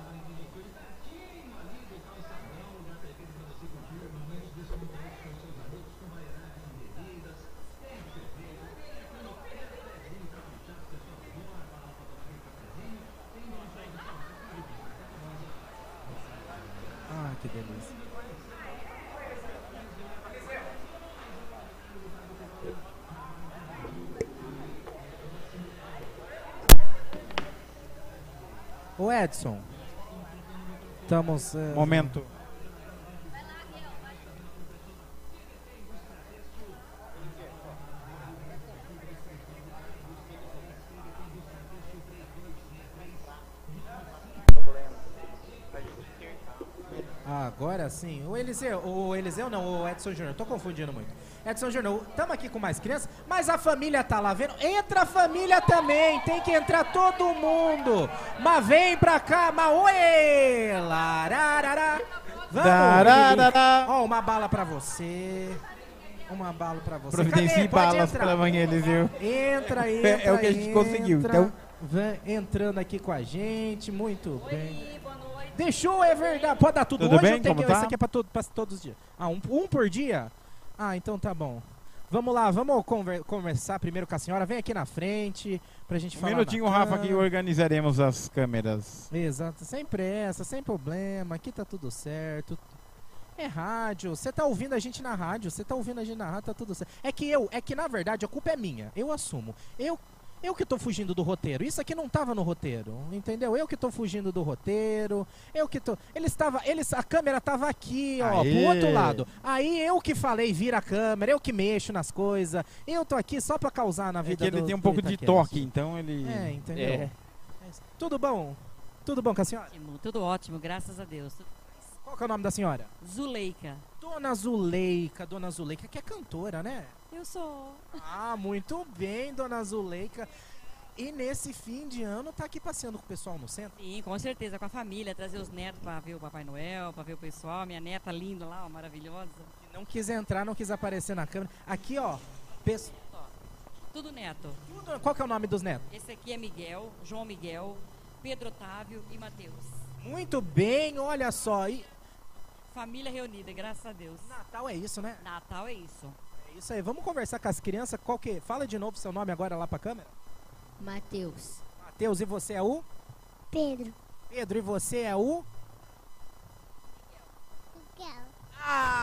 Ah, que delícia. Ô Edson. Estamos. eh, Momento. Ah, agora sim. O Eliseu, o Eliseu não, o Edson Júnior. Tô confundindo muito. Edson Júnior, estamos aqui com mais crianças, mas a família tá lá vendo. Entra a família também, tem que entrar todo mundo. Mas vem pra cá, mas oi! Lararara. Vamos! Dararara. Ó, uma bala pra você. Uma bala pra você. Providencie balas entrar. pra amanhã, Eliseu. Entra, entra. É- é o que a gente conseguiu, entra. então- Vem entrando aqui com a gente, muito bem. Deixou, é verdade. Pode dar tudo, Tudo hoje bem? eu tenho Como que- tá? Isso aqui é pra, todo, pra todos os dias. Ah, um, um por dia? Ah, então tá bom. Vamos lá, vamos conver- conversar primeiro com a senhora. Vem aqui na frente pra gente Um falar. minutinho, Rafa, que organizaremos as câmeras. Exato, sem pressa, sem problema. Aqui tá tudo certo. É rádio, você tá ouvindo a gente na rádio, você tá ouvindo a gente na rádio, tá tudo certo. É que eu, é que na verdade a culpa é minha, eu assumo. Eu eu que tô fugindo do roteiro. Isso aqui não tava no roteiro, entendeu? Eu que tô fugindo do roteiro. Eu que tô. Ele estava, eles a câmera tava aqui, ó, Aê. pro outro lado. Aí eu que falei, vira a câmera, eu que mexo nas coisas. Eu tô aqui só pra causar na É vida que ele do- tem um pouco de toque, então ele. É, entendeu? É. Tudo bom? Tudo bom com a senhora? Ótimo, tudo ótimo, graças a Deus. Qual que é o nome da senhora? Zuleika. Dona Zuleika, Dona Zuleika, que é cantora, né? Eu sou. Ah, muito bem, Dona Zuleika. E nesse fim de ano tá aqui passeando com o pessoal no centro? Sim, com certeza, com a família, trazer os netos pra ver o Papai Noel, pra ver o pessoal, minha neta linda lá, ó, maravilhosa. Não quis entrar, não quis aparecer na câmera. Aqui, ó, pesso- Tudo neto. tudo- qual que é o nome dos netos? Esse aqui é Miguel, João Miguel, Pedro Otávio e Matheus. Muito bem, olha só. E Família reunida, graças a Deus. Natal é isso, né? Natal é isso. Isso aí. Vamos conversar com as crianças. Qual que? Fala de novo seu nome agora lá pra câmera. Matheus. Matheus, e você é o? Pedro. Pedro, e você é o?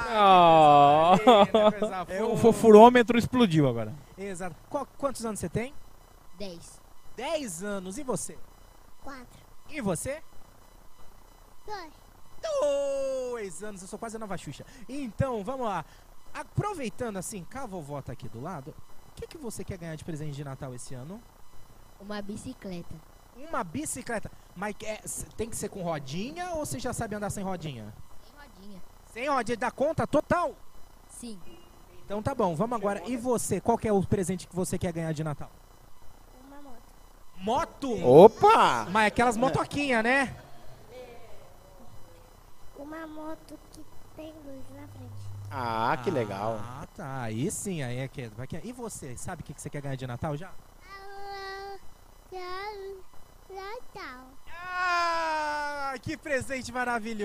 Oh. Coisa É, o fofurômetro explodiu agora. Exato. Qual- quantos anos você tem? Dez. 10 anos. E você? Quatro. E você? Dois. Dois anos, eu sou quase a nova Xuxa. Então, vamos lá. Aproveitando assim, que a vovó tá aqui do lado, o que, que você quer ganhar de presente de Natal esse ano? Uma bicicleta. Uma bicicleta. Mas é, tem que ser com rodinha ou você já sabe andar sem rodinha? Sem rodinha. Sem rodinha, dá conta total? Sim. Então tá bom, vamos agora. E você, qual que é o presente que você quer ganhar de Natal? Uma moto. Moto? Opa! Mas aquelas motoquinhas, né? Uma moto que tem luz. Ah, que legal. Ah, tá. Aí sim, aí é que vai que- E você, sabe o que que você quer ganhar de Natal já? Ah, Natal. Ah, que presente maravilhoso!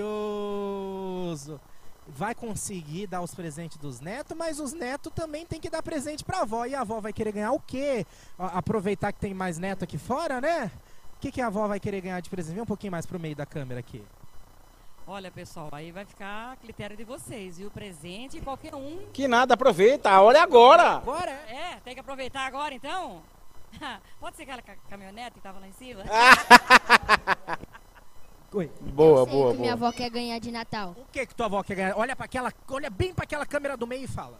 Vai conseguir dar os presentes dos netos, mas os netos também tem que dar presente pra avó. E a avó vai querer ganhar o quê? Aproveitar que tem mais neto aqui fora, né? O que, que a avó vai querer ganhar de presente? Vem um pouquinho mais pro meio da câmera aqui. Olha, pessoal, aí vai ficar a critério de vocês. E o presente, qualquer um. Que nada, aproveita, a hora é agora. Agora É, tem que aproveitar agora então? Pode ser aquela ca- caminhonete que tava lá em cima? Oi. Boa, boa, que minha boa. avó quer ganhar de Natal. O que que tua avó quer ganhar? Olha para aquela, olha bem para aquela câmera do meio e fala.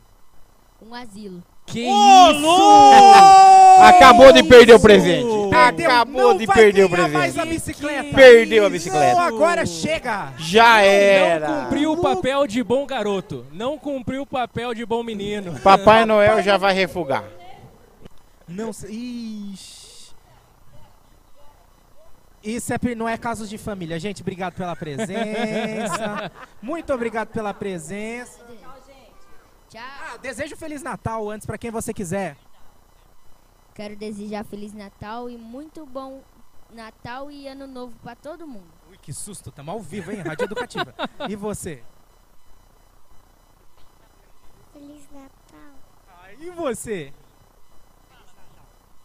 Um asilo. Que Ô, isso? Acabou de perder o presente. Perdeu, Acabou de perder o ganhar mais presente. a bicicleta. Perdeu a bicicleta. Não, agora chega. Já era. Não cumpriu o papel de bom garoto. Não cumpriu o papel de bom menino. Papai Noel já vai refugar. Não sei. Ixi. Isso é, não é casos de família. Gente, obrigado pela presença. Muito obrigado pela presença. Tchau. Ah, desejo Feliz Natal antes pra quem você quiser. Quero desejar Feliz Natal e muito bom Natal e Ano Novo pra todo mundo. Ui, que susto. Tamo ao vivo, hein? Rádio Educativa. E você? Feliz Natal. Ah, e você?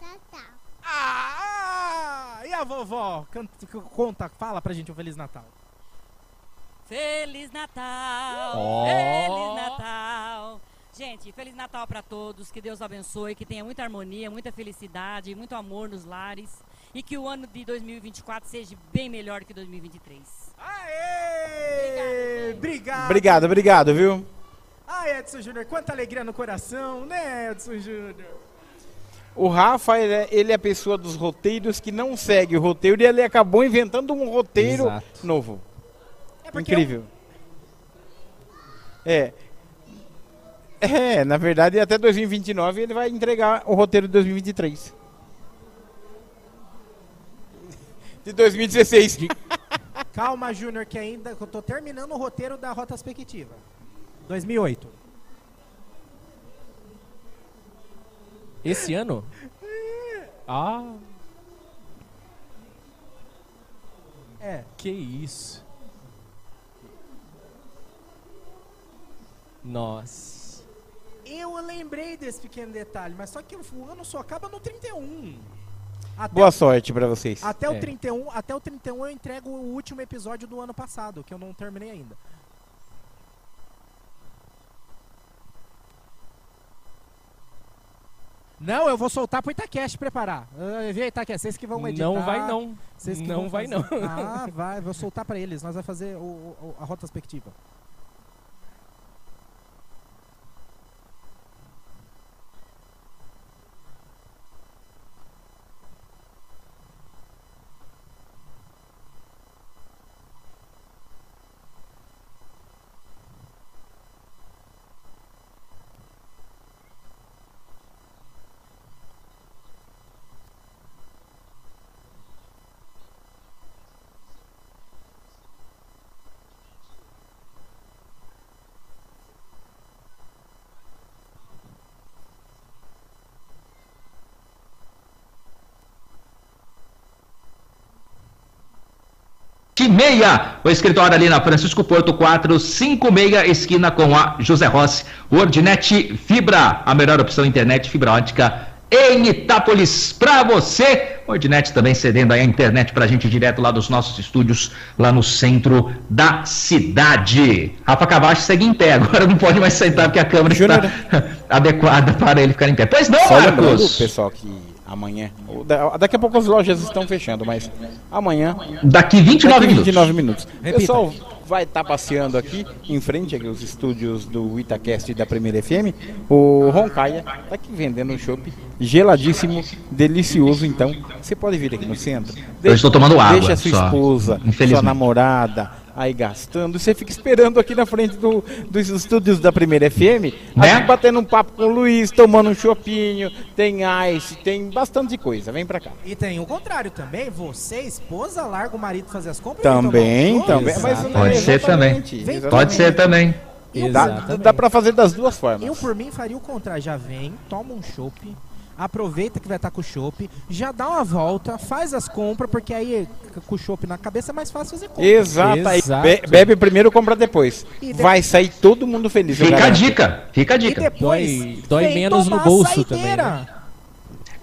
Natal. Ah! E a vovó? Canta- Conta, fala pra gente um Feliz Natal. Feliz Natal! Ó. Feliz Natal! Gente, Feliz Natal para todos, que Deus abençoe, que tenha muita harmonia, muita felicidade, muito amor nos lares e que o ano de 2024 seja bem melhor que 2023. Aê! Obrigado. Obrigado, obrigado, viu? Ai, Edson Júnior, quanta alegria no coração, né, Edson Júnior? O Rafa, ele é, ele é a pessoa dos roteiros que não segue o roteiro e ele acabou inventando um roteiro Exato. novo. É porque Incrível. É. É, na verdade, até 2029 ele vai entregar o roteiro de 2023. De 2016. Calma, Júnior, que ainda eu tô terminando o roteiro da Rota Perspectiva. 2008. Esse ano? Ah, É. que isso. Nossa. Eu lembrei desse pequeno detalhe, mas só que o ano só acaba no 31. Até Boa o- sorte pra vocês. Até o É. 31, até o 31 eu entrego o último episódio do ano passado, que eu não terminei ainda. Não, eu vou soltar pro Itacast preparar. Uh, vê Itacast, vocês que vão editar. Não vai não. Vocês que Não vão vai fazer. não. Ah, vai, vou soltar pra eles. Nós vamos fazer o, o- a rota perspectiva. Meia, o escritório ali na Francisco Porto 456, esquina com a José Rossi. Wordnet Fibra, a melhor opção internet fibra ótica em Itápolis para você. Wordnet também cedendo aí a internet para a gente direto lá dos nossos estúdios, lá no centro da cidade. Rafa Cavacho segue em pé, agora não pode mais sentar porque a câmera está adequada para ele ficar em pé. Pois não, Só lembrando, Marcos? pessoal, que Amanhã. Daqui a pouco as lojas estão fechando, mas amanhã. Daqui 29 minutos. 29 minutos. Repita. Pessoal, vai estar passeando aqui em frente aqui aos estúdios do Itacast da Primeira FM. O Roncaia tá aqui vendendo um chopp geladíssimo, delicioso. Então, você pode vir aqui no centro. Eu estou tomando água Deixa a sua só, esposa, sua namorada aí gastando. Você fica esperando aqui na frente do- dos estúdios da Primeira FM, Né? batendo um papo com o Luiz, tomando um chopinho, tem ice, tem bastante coisa. Vem pra cá. E tem o contrário também, você, esposa, larga o marido fazer as compras e Também, um também. Mas Pode ser também. Vem-. Pode ser também. Dá, dá pra fazer das duas formas. Eu, por mim, faria o contrário. Já vem, toma um chopp, aproveita que vai estar com o chopp, já dá uma volta, faz as compras, porque aí com o chopp na cabeça é mais fácil fazer compras. Exato, Exato. be- bebe primeiro, compra depois. E de- Vai sair todo mundo feliz. Fica a dica, fica a E dica. depois, Dói- dói menos no bolso também, né?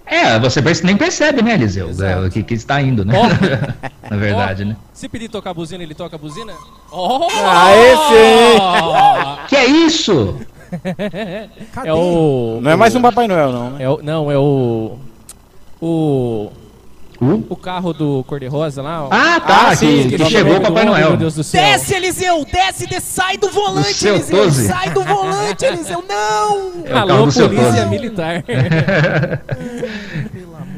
É, você nem percebe, né, Eliseu? É, O que, que está indo, né? Na verdade, Ó, né? Se pedir tocar a buzina, ele toca a buzina? Oh! Aê, sim! Que é isso? Cadê? É o. Não é mais um Papai Noel, não, né? É o, não, é o. O. Uh? O carro do Cor-de-Rosa lá. Ah, tá, Ah, sim, que, que chegou o do Papai Noel. Meu Deus do céu. Desce, Eliseu! Desce, desce, sai do volante, seu Eliseu! 12. Sai do volante, Eliseu! Não! É o carro Alô, do seu polícia militar.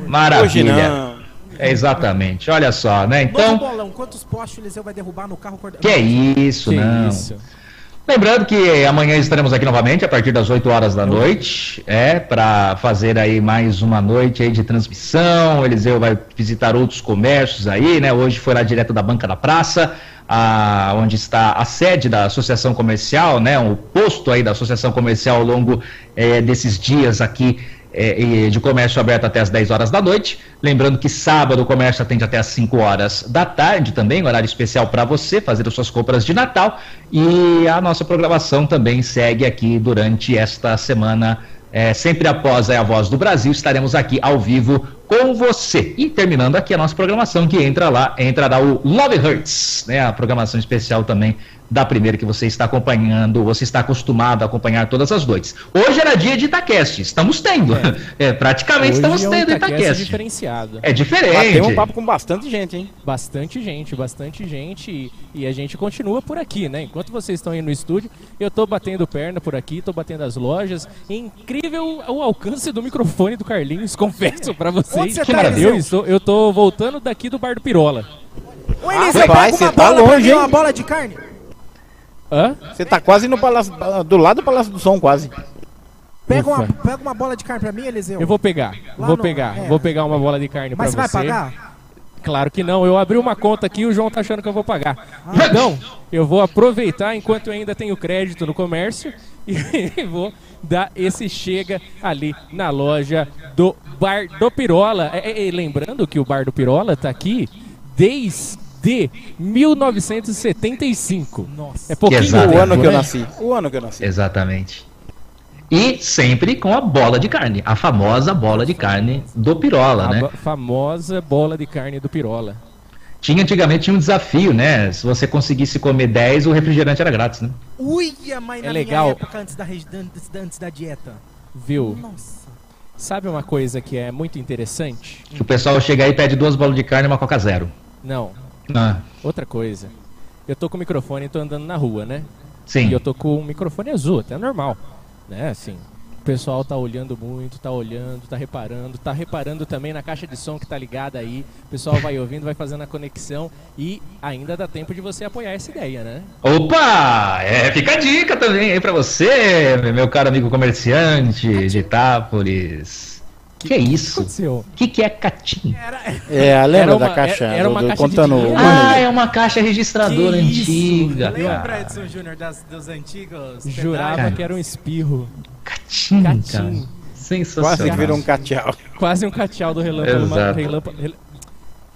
Maravilha. não. É exatamente. Olha só, né? Então, bolão, quantos postes o Eliseu vai derrubar no carro? cor- que é isso, que não. isso. Lembrando que amanhã estaremos aqui novamente a partir das 8 horas da noite, é, para fazer aí mais uma noite aí de transmissão. Eliseu vai visitar outros comércios aí, né? Hoje foi lá direto da Banca da Praça, a- onde está a sede da Associação Comercial, né? O posto aí da Associação Comercial ao longo eh, desses dias aqui é, de comércio aberto até as 10 horas da noite. Lembrando que sábado o comércio atende até as 5 horas da tarde também, horário especial para você fazer as suas compras de Natal. E a nossa programação também segue aqui durante esta semana. é, sempre após a Voz do Brasil, estaremos aqui ao vivo com você. E terminando aqui a nossa programação, que entra lá, entrará o Love Hurts, né? A programação especial também da primeira que você está acompanhando, você está acostumado a acompanhar todas as noites. Hoje era dia de Itacast, estamos tendo. É, praticamente Hoje estamos é um tendo Itacast Itacast. diferenciado. É diferente. Bateu um papo com bastante gente, hein? Bastante gente, bastante gente. E, e a gente continua por aqui, né? Enquanto vocês estão aí no estúdio, eu tô batendo perna por aqui, tô batendo as lojas. É incrível o alcance do microfone do Carlinhos, confesso pra vocês. Onde você Que tá, maravilha. eu, Eliseu? estou, eu tô voltando daqui do Bar do Pirola. Ô, Eliseu, Rapaz, pega uma você tá bola pra longe, mim, hein? uma bola de carne. Hã? Você tá quase no palácio, do lado do Palácio do Som, quase. Pega uma, pega uma bola de carne pra mim, Eliseu. Eu vou pegar, Lá vou no- pegar, é. vou pegar uma bola de carne Mas você pra vai você. pagar? Claro que não, eu abri uma conta aqui e o João tá achando que eu vou pagar. Então, eu vou aproveitar enquanto eu ainda tenho crédito no comércio e vou dar esse chega ali na loja do Bar do Pirola. É, é, é, lembrando que o Bar do Pirola tá aqui desde 1975. Nossa. É pouquinho Exato. O ano que eu né? nasci. O ano que eu nasci. Exatamente. E sempre com a bola de carne, a famosa bola de carne do Pirola, A né? famosa bola de carne do Pirola. Tinha antigamente tinha um desafio, né? Se você conseguisse comer 10, o refrigerante era grátis, né? Uia, mas É na legal. minha época, antes da, antes, antes da dieta. Viu? Nossa. Sabe uma coisa que é muito interessante? Que o pessoal chega aí e pede duas bolas de carne e uma Coca Zero. Não, Ah, outra coisa. Eu tô com o microfone e tô andando na rua, né? sim. E eu tô com um microfone azul, até normal. Né, assim. O pessoal tá olhando muito, tá olhando, tá reparando, tá reparando também na caixa de som que tá ligada aí. O pessoal vai ouvindo, vai fazendo a conexão e ainda dá tempo de você apoiar essa ideia, né? Opa! É, fica a dica também aí pra você, meu caro amigo comerciante de Itápolis. Que, é isso? O que, que é catim? É, lembra Era uma- da caixa? era uma do- caixa de contando o- Ah, é uma caixa registradora Que isso? antiga, Lembra, cara. Edson Júnior, das, dos antigos? Jurava Cara. que era um espirro. Catim, cara. Catim. Sensacional. Quase que virou um cateau. Quase um cateau do relâmpago, Exato. relâmpago, rel-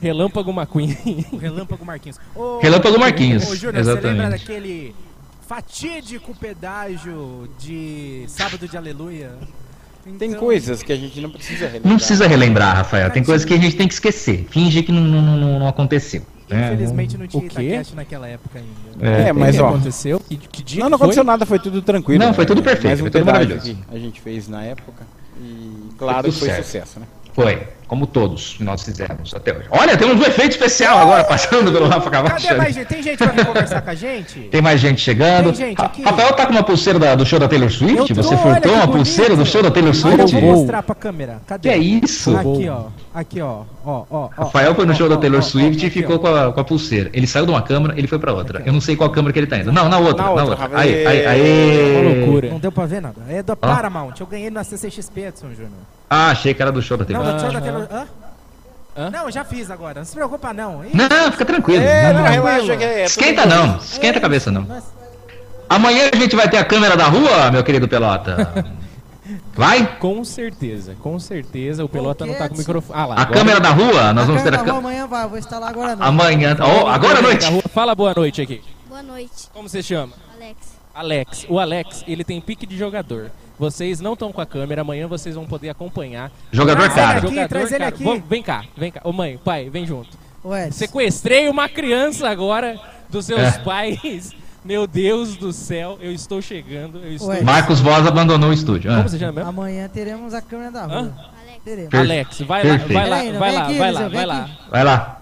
relâmpago McQueen. Relâmpago Marquinhos. Ô, Relâmpago Marquinhos, Ô, Júnior, você lembra exatamente. daquele fatídico pedágio de Sábado de Aleluia? Tem Então, coisas que a gente não precisa relembrar. Não precisa relembrar, Rafael. Tem coisas que a gente tem que esquecer. Finge que não, não, não, não aconteceu. né? Infelizmente não tinha? Itacast naquela época ainda. É, O mas que ó. aconteceu? Que, que dia Não, não aconteceu foi? nada, foi tudo tranquilo. Não, foi né? tudo perfeito, Mais um foi tudo maravilhoso. que a gente fez na época. E claro foi certo. sucesso, né? Foi, como todos nós fizemos até hoje. Olha, temos um efeito especial agora passando pelo Rafa Cavacho. Cadê mais gente? Tem gente pra vir conversar com a gente? Tem mais gente chegando. Tem gente aqui. Rafael tá com uma pulseira da- do show da Taylor Swift? Eu Você furtou uma bonito. pulseira do show da Taylor Olha, eu Swift? vou mostrar pra câmera. Cadê? Que é isso? Aqui, ó. Aqui, ó. Ó, ó, ó. Rafael foi no ó, show ó, da Taylor ó, Swift ó, e ficou com a, com a pulseira. Ele saiu de uma câmera, ele foi pra outra. Eu não sei qual câmera que ele tá indo. Não, na outra, Na na outra, outra. Rafael. Aí, aí, aí. Não deu pra ver nada. É da Paramount. Eu ganhei na CCXP, Edson Júnior. Ah, achei que era do show da Taylor Swift. Taylor... Hã? Não, eu já fiz agora. Não se preocupa, não. Ih, Não, fica tranquilo. É, Não, não, não. relaxa que é Esquenta não, esquenta a cabeça não. Amanhã a gente vai ter a câmera da rua, meu querido Pelota. Vai? Com certeza, com certeza. O Pelota não tá com o microfone. Ah lá. A câmera da rua, nós vamos ter a Não, câmera. amanhã vai, vou instalar agora não. Amanhã. Oh, agora à noite. Da rua. Fala boa noite aqui. Boa noite, Como você chama? Alex. Alex. O Alex, ele tem pique de jogador. Vocês não estão com a câmera, amanhã vocês vão poder acompanhar. Jogador Ah, caro. Jogador traz ele caro. aqui. Vamos- vem cá, vem cá. Ô mãe, pai, vem junto. Ué, Sequestrei uma criança agora dos seus É. pais. Meu Deus do céu, eu estou chegando. Eu estou... Marcos Voz abandonou o estúdio. Como Ah. você chama mesmo? amanhã teremos a câmera da rua. Alex, vai lá, vai lá, vai lá, aqui, vai lá, vai lá.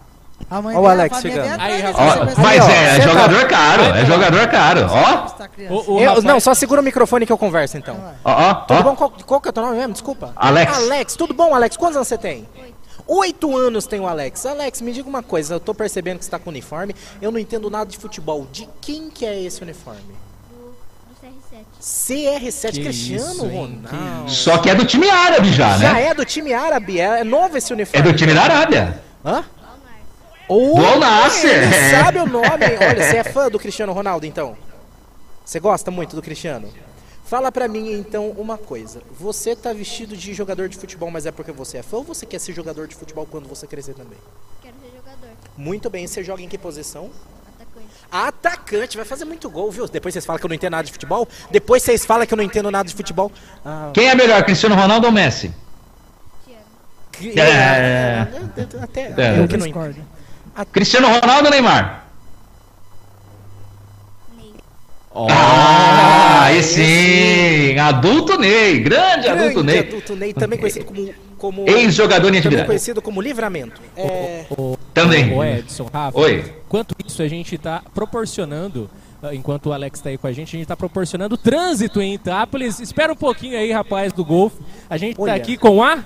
Ó o Alex chegando. Aí, Ó, mas é, é jogador caro, é jogador caro. Ó. O, o Eu- não, só segura o microfone que eu converso então. ó, ó, Tudo ó. bom? Qual, qual que é o teu nome mesmo? Desculpa. Alex. Alex, tudo bom, Alex? Quantos anos você tem? Oito anos tem o Alex. Alex, me diga uma coisa, eu tô percebendo que você tá com uniforme. Eu não entendo nada de futebol. De quem que é esse uniforme? Do, do CR7. CR7 Que Cristiano isso? Ronaldo. Só que é do time árabe já, Já né? é do time árabe, é, é novo esse É uniforme. do time da Arábia. Hã? Oh. Ele É. sabe o nome. Olha, você é fã do Cristiano Ronaldo, então? Você gosta muito do Cristiano? Fala pra mim, então, uma coisa. Você tá vestido de jogador de futebol, mas é porque você é fã ou você quer ser jogador de futebol quando você crescer também? Quero ser jogador. Muito bem, você joga em que posição? Atacante. Atacante, vai fazer muito gol, viu? Depois vocês falam que eu não entendo nada de futebol. Depois vocês falam que eu não entendo nada de futebol. Ah, Quem é melhor, Cristiano Ronaldo ou Messi? que- É. Até, É. até eu que não Discordo. Cristiano Ronaldo ou Neymar? Ney. Ah, aí sim! Adulto Ney, grande adulto Grande Ney. adulto Ney, também conhecido como... como Ex-jogador em Também atividade. conhecido como Livramento. É... Também. O Edson, Rafa. Oi. Enquanto isso, a gente está proporcionando, ah, enquanto o Alex está aí com a gente, a gente está proporcionando trânsito em Itápolis. Espera um pouquinho aí, rapaz do Golf. A gente está aqui com a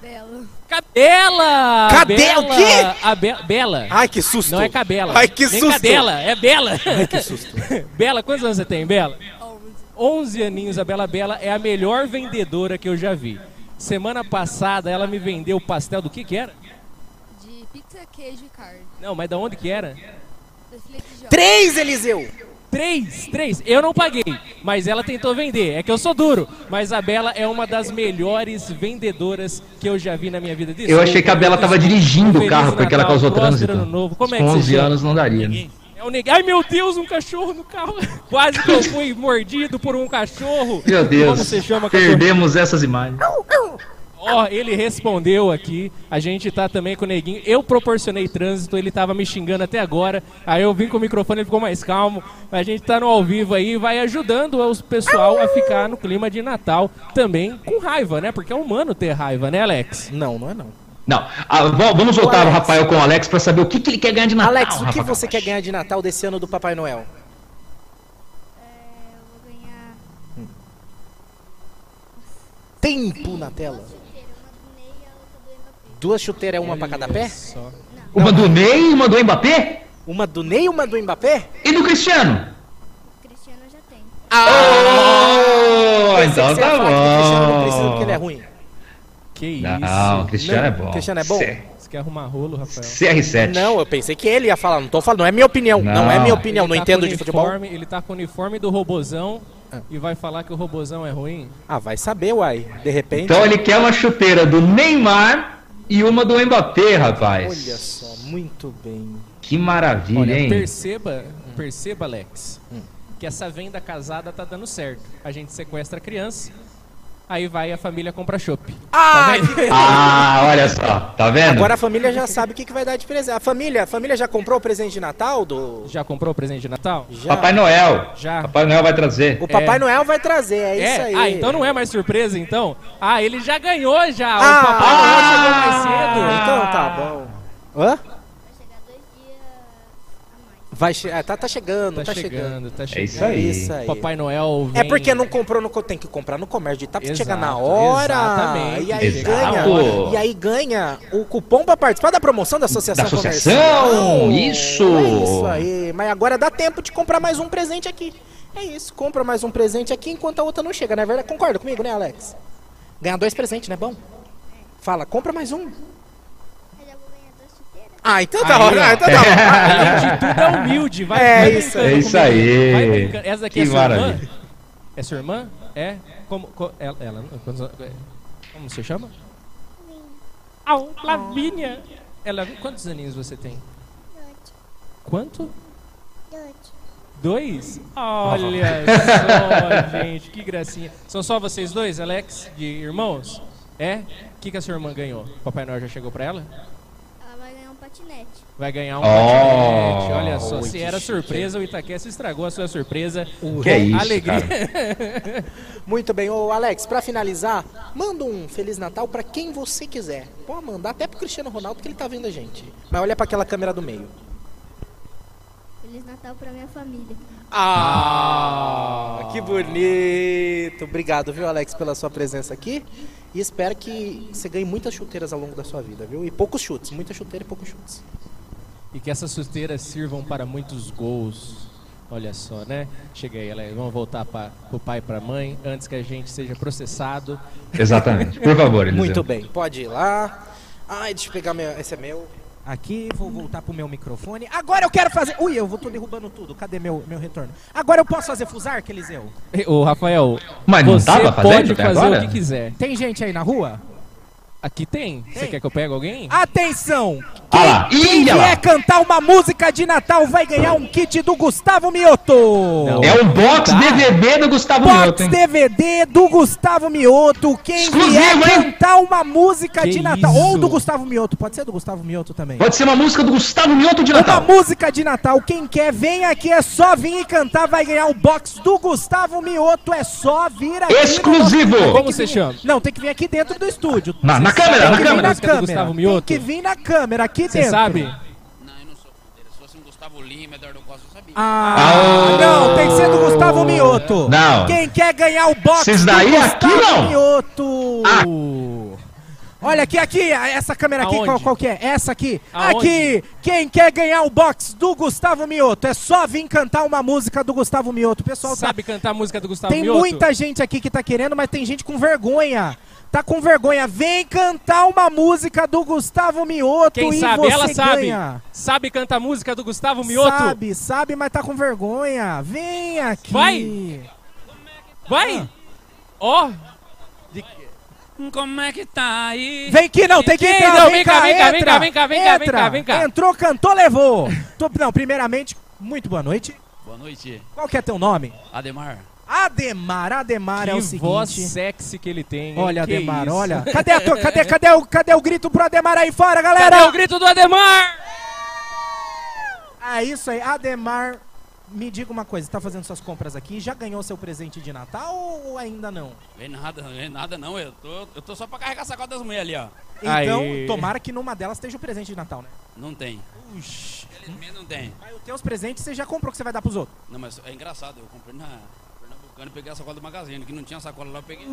Bela. Cadela! Cadela, o quê? A Be- Bela. Ai, que susto. Não é Cabela. Ai, que Nem susto. Cadela, é Bela. Ai, que susto. Bela, quantos anos você tem, Bela? 11 aninhos. A Bela Bela é a melhor vendedora que eu já vi. Semana passada ela me vendeu pastel do que que era? De pizza, queijo e carne. Não, mas da onde que era? Três, Eliseu! Três, três. Eu não paguei, mas ela tentou vender. É que eu sou duro, mas a Bela é uma das melhores vendedoras que eu já vi na minha vida. Eu achei que a Bela tava dirigindo o carro porque ela causou trânsito. Novo. Como é Com que 11 você chama? anos não daria. né? É neg... Ai meu Deus, um cachorro no carro. Quase que eu fui mordido por um cachorro. Meu Deus, Como você chama cachorro? perdemos essas imagens. Ó, ele respondeu aqui. A gente tá também com o neguinho. Eu proporcionei trânsito, ele tava me xingando até agora. Aí eu vim com o microfone, ele ficou mais calmo. A gente tá no ao vivo aí, vai ajudando o pessoal a ficar no clima de Natal também com raiva, né? Porque é humano ter raiva, né, Alex? Não, não é não. Não, ah, vamos voltar o Alex. Rafael com o Alex pra saber o que, que ele quer ganhar de Natal. Alex, o que você quer ganhar de Natal desse ano do Papai Noel? É, eu vou ganhar Tempo na tela. Duas chuteiras, uma pra cada pé? Só. Uma do Ney e uma do Mbappé? Uma do Ney e uma do Mbappé? E do Cristiano? O Cristiano já tem. Oh, então tá que o Cristiano não precisa bom. porque ele é ruim. Que isso? Não, o Cristiano Não, é bom. Cristiano é bom? C- Você quer arrumar rolo, Rafael? CR7. Não, eu pensei que ele ia falar. Não tô falando, não é minha opinião. Não, Não. é minha opinião, não Ele tá entendo de futebol. Ele tá com o uniforme do robozão e vai falar que o robozão é ruim? Ah, vai saber, uai. De repente. Então ele quer uma chuteira do Neymar e uma do Mbappé, rapaz. Olha só, muito bem. Que maravilha, Olha, hein? perceba, perceba, Alex, que essa venda casada tá dando certo. A gente sequestra a criança, aí vai a família compra chopp. Ah, beleza. Ah, olha só, tá vendo? Agora a família já sabe o que, que vai dar de presente. A família, a família já comprou o presente de Natal do. Já comprou o presente de Natal? Já. Papai Noel. Já. Papai Noel vai trazer. O Papai Noel vai trazer, é, isso aí. Ah, então não é mais surpresa, então? Ah, ele já ganhou já. Ah, o Papai Noel chegou mais cedo. Então tá bom. Hã? Vai che é, tá, tá chegando, Tá tá, chegando, tá É chegando. isso aí. isso aí. Papai Noel É vem... porque não comprou no tem que comprar no comércio de Itapas, chega na hora. exatamente. E aí Exato. ganha. E aí ganha o cupom pra participar da promoção da associação, Da associação, comercial. isso. É isso aí. Mas agora dá tempo de comprar mais um presente aqui. É isso, compra mais um presente aqui enquanto a outra não chega, não é verdade? Concorda comigo, né, Alex? Ganhar dois presentes, né? Bom. Fala, compra mais um. Ah, então tá ó. Ah, então tá. Além de tudo, é humilde. Vai, É vai isso. É isso aí. Essa daqui Que é sua irmã? maravilha. É sua irmã? É? Como, co- ela, ela- quantos- como você chama? Ah, Lavínia. Ela, quantos aninhos você tem? Quanto? Dois? Olha só, gente, que gracinha. São só vocês dois, Alex, de irmãos? É? O que, que a sua irmã ganhou? Papai Noel já chegou pra ela? Patinete. Vai ganhar um Oh, patinete. Olha só, se era chique. surpresa, o Itaquest estragou a sua surpresa. Que é isso, Alegria. Muito bem, ô Alex, pra finalizar, manda um Feliz Natal pra quem você quiser. Pode mandar até pro Cristiano Ronaldo que ele tá vendo a gente. Mas olha pra aquela câmera do meio. Feliz Natal pra minha família. Ah, que bonito. Obrigado, viu, Alex, pela sua presença aqui. E espero que você ganhe muitas chuteiras ao longo da sua vida, viu? E poucos chutes, muita chuteira e poucos chutes. E que essas chuteiras sirvam para muitos gols. Olha só, né? Chega aí, Alex. Vamos voltar para o pai e para a mãe antes que a gente seja processado. Exatamente. Por favor, Eliseu. Muito bem, pode ir lá. Ai, deixa eu pegar meu. Esse é meu. Aqui, vou voltar pro meu microfone. Agora eu quero fazer. Ui, eu vou tô derrubando tudo. Cadê meu, meu retorno? Agora eu posso fazer fusar, Eliseu? Ô, Rafael, Mas não você tava fazendo pode até fazer agora? o que quiser. Tem gente aí na rua? Aqui tem? Você quer que eu pegue alguém? Atenção! Ah lá. Quem lá. vier cantar uma música de Natal vai ganhar um kit do Gustavo Mioto. Não. É um box DVD do Gustavo Box Mioto, hein? DVD do Gustavo Mioto. Quem Exclusivo, vier hein? cantar uma música Que de Natal. isso? Ou do Gustavo Mioto. Pode ser do Gustavo Mioto também. Pode ser uma música do Gustavo Mioto de Uma Natal. música de Natal. Quem quer, vem aqui. É só vir e cantar. Vai ganhar o box do Gustavo Mioto. É só vir aqui. Exclusivo. Como você vir- chama? Não, tem que vir aqui dentro do estúdio. Na- na Você câmera, tem na que vir câmera. na Mioto? Tem que vir na câmera aqui Você dentro. sabe? Não, eu não sou. Se fosse um Gustavo Lima, Eduardo Costa, eu sabia. Ah, Ah, não, tem que ser do Gustavo Mioto. Não. Quem quer ganhar o box Esses daí do aqui, Gustavo não. Mioto. Olha aqui, aqui, essa câmera aqui, Aonde? qual, qual que é? Essa aqui. Aonde? Aqui, quem quer ganhar o box do Gustavo Mioto, é só vir cantar uma música do Gustavo Mioto. O pessoal tá Sabe cantar a música do Gustavo tem Mioto? muita gente aqui que tá querendo, mas tem gente com vergonha. Tá com vergonha. Vem cantar uma música do Gustavo Mioto Quem e sabe? Ela sabe. ganha. Sabe cantar a música do Gustavo Mioto? Sabe, sabe, mas tá com vergonha. Vem aqui. Vai. Vai! Ó! Como é que tá aí? Vem que não, tem que entrar. Não, vem, vem cá, cá, vem cá, vem cá, vem cá, vem cá, vem cá, vem cá. Entrou, cantou, levou. Tô- não, primeiramente, muito boa noite. Boa noite, Qual que é teu nome? Ademar. Ademar, Ademar é o que seguinte. voz sexy que ele tem. hein? Olha, Que Ademar, isso? olha. Cadê, a tua- cadê, cadê, o, cadê o grito pro Ademar aí fora, galera? Cadê o grito do Ademar? É isso aí, Ademar. Me diga uma coisa, tá fazendo suas compras aqui? Já ganhou seu presente de Natal ou ainda não? Vem nada, vem nada não. Eu tô, eu tô só pra carregar a sacola das mulheres ali, ó. Então, Aí. tomara que numa delas esteja o presente de Natal, né? Não tem. Puxa. Felizmente não tem. Mas os teus presentes você já comprou que você vai dar pros outros. Não, mas é engraçado. Eu comprei na Pernambucana e peguei a sacola do Magazine. Que não tinha sacola lá, eu peguei.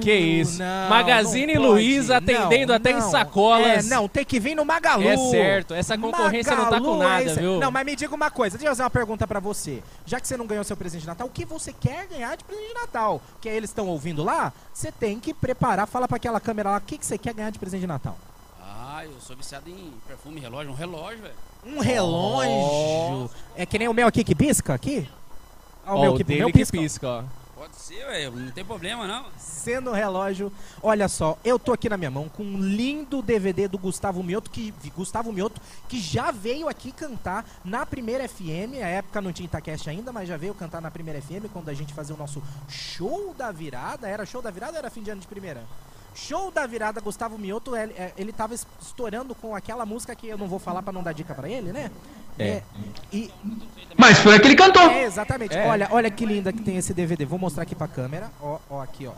Que isso? Não, Magazine não. Luiza atendendo Não, até em sacolas. É, não, tem que vir no Magalu. É certo, essa concorrência não tá com Magalu é nada, isso. viu? Não, mas me diga uma coisa, deixa eu fazer uma pergunta pra você. Já que você não ganhou seu presente de Natal, o que você quer ganhar de presente de Natal? Que eles estão ouvindo lá, você tem que preparar, fala pra aquela câmera lá, o que, que você quer ganhar de presente de Natal? Ah, eu sou viciado em perfume, relógio. Um relógio, velho. Um relógio. É que nem o meu aqui que pisca aqui? Ó, o meu o que, dele meu que pisca. pisca, ó. Pode ser, ué, não tem problema não. Sendo relógio, olha só, eu tô aqui na minha mão com um lindo DVD do Gustavo Mioto, que Gustavo Mioto, que já veio aqui cantar na primeira FM, a época não tinha Itacast ainda, mas já veio cantar na primeira FM quando a gente fazia o nosso show da virada. Era show da virada ou era fim de ano de primeira? Show da virada, Gustavo Mioto, ele, é, ele tava es- estourando com aquela música que eu não vou falar pra não dar dica pra ele, né? É. e Mas foi a que ele cantou. é, exatamente. É. Olha, olha que linda que tem esse DVD. Vou mostrar aqui pra câmera. Ó, ó, aqui, ó.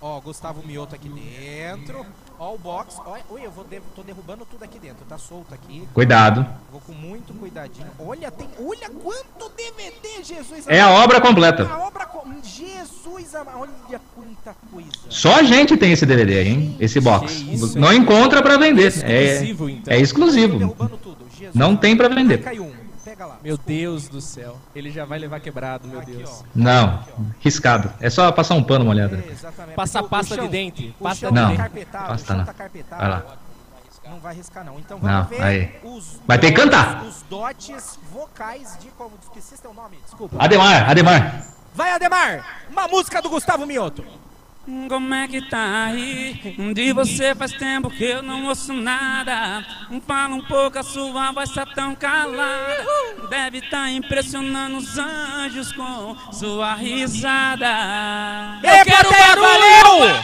Ó, Gustavo Mioto aqui dentro. Ó, o box. Ó, ui, eu vou de- tô derrubando tudo aqui dentro. Tá solto aqui. Cuidado. Vou com muito cuidadinho. Olha, tem. Olha quanto DVD, Jesus. É a obra completa. A obra com... Jesus, amado. olha quanta coisa. Só a gente tem esse DVD aí, hein? Esse box. Não encontra pra vender. Exclusivo, é, então. é exclusivo. Não tem pra vender. Caiu um. Meu Deus do céu. Ele já vai levar quebrado, meu Deus. Não, riscado. É só passar um pano molhado. Passa O- o pasta chão- de dente. Pasta de Não, dente. carpetado, pasta não. tá. Vai lá. Não vai riscar, não. Então Não, vamos ver aí. os Vai ter que dotes- cantar. Os dotes vocais de. Como esqueci seu nome? Desculpa. Ademar, Ademar. Vai, Ademar! Uma música do Gustavo Mioto. Como é que tá aí? De você faz tempo que eu não ouço nada. Fala um pouco, a sua voz tá tão calada. Deve tá impressionando os anjos com sua risada. Ei, plateia, valeu!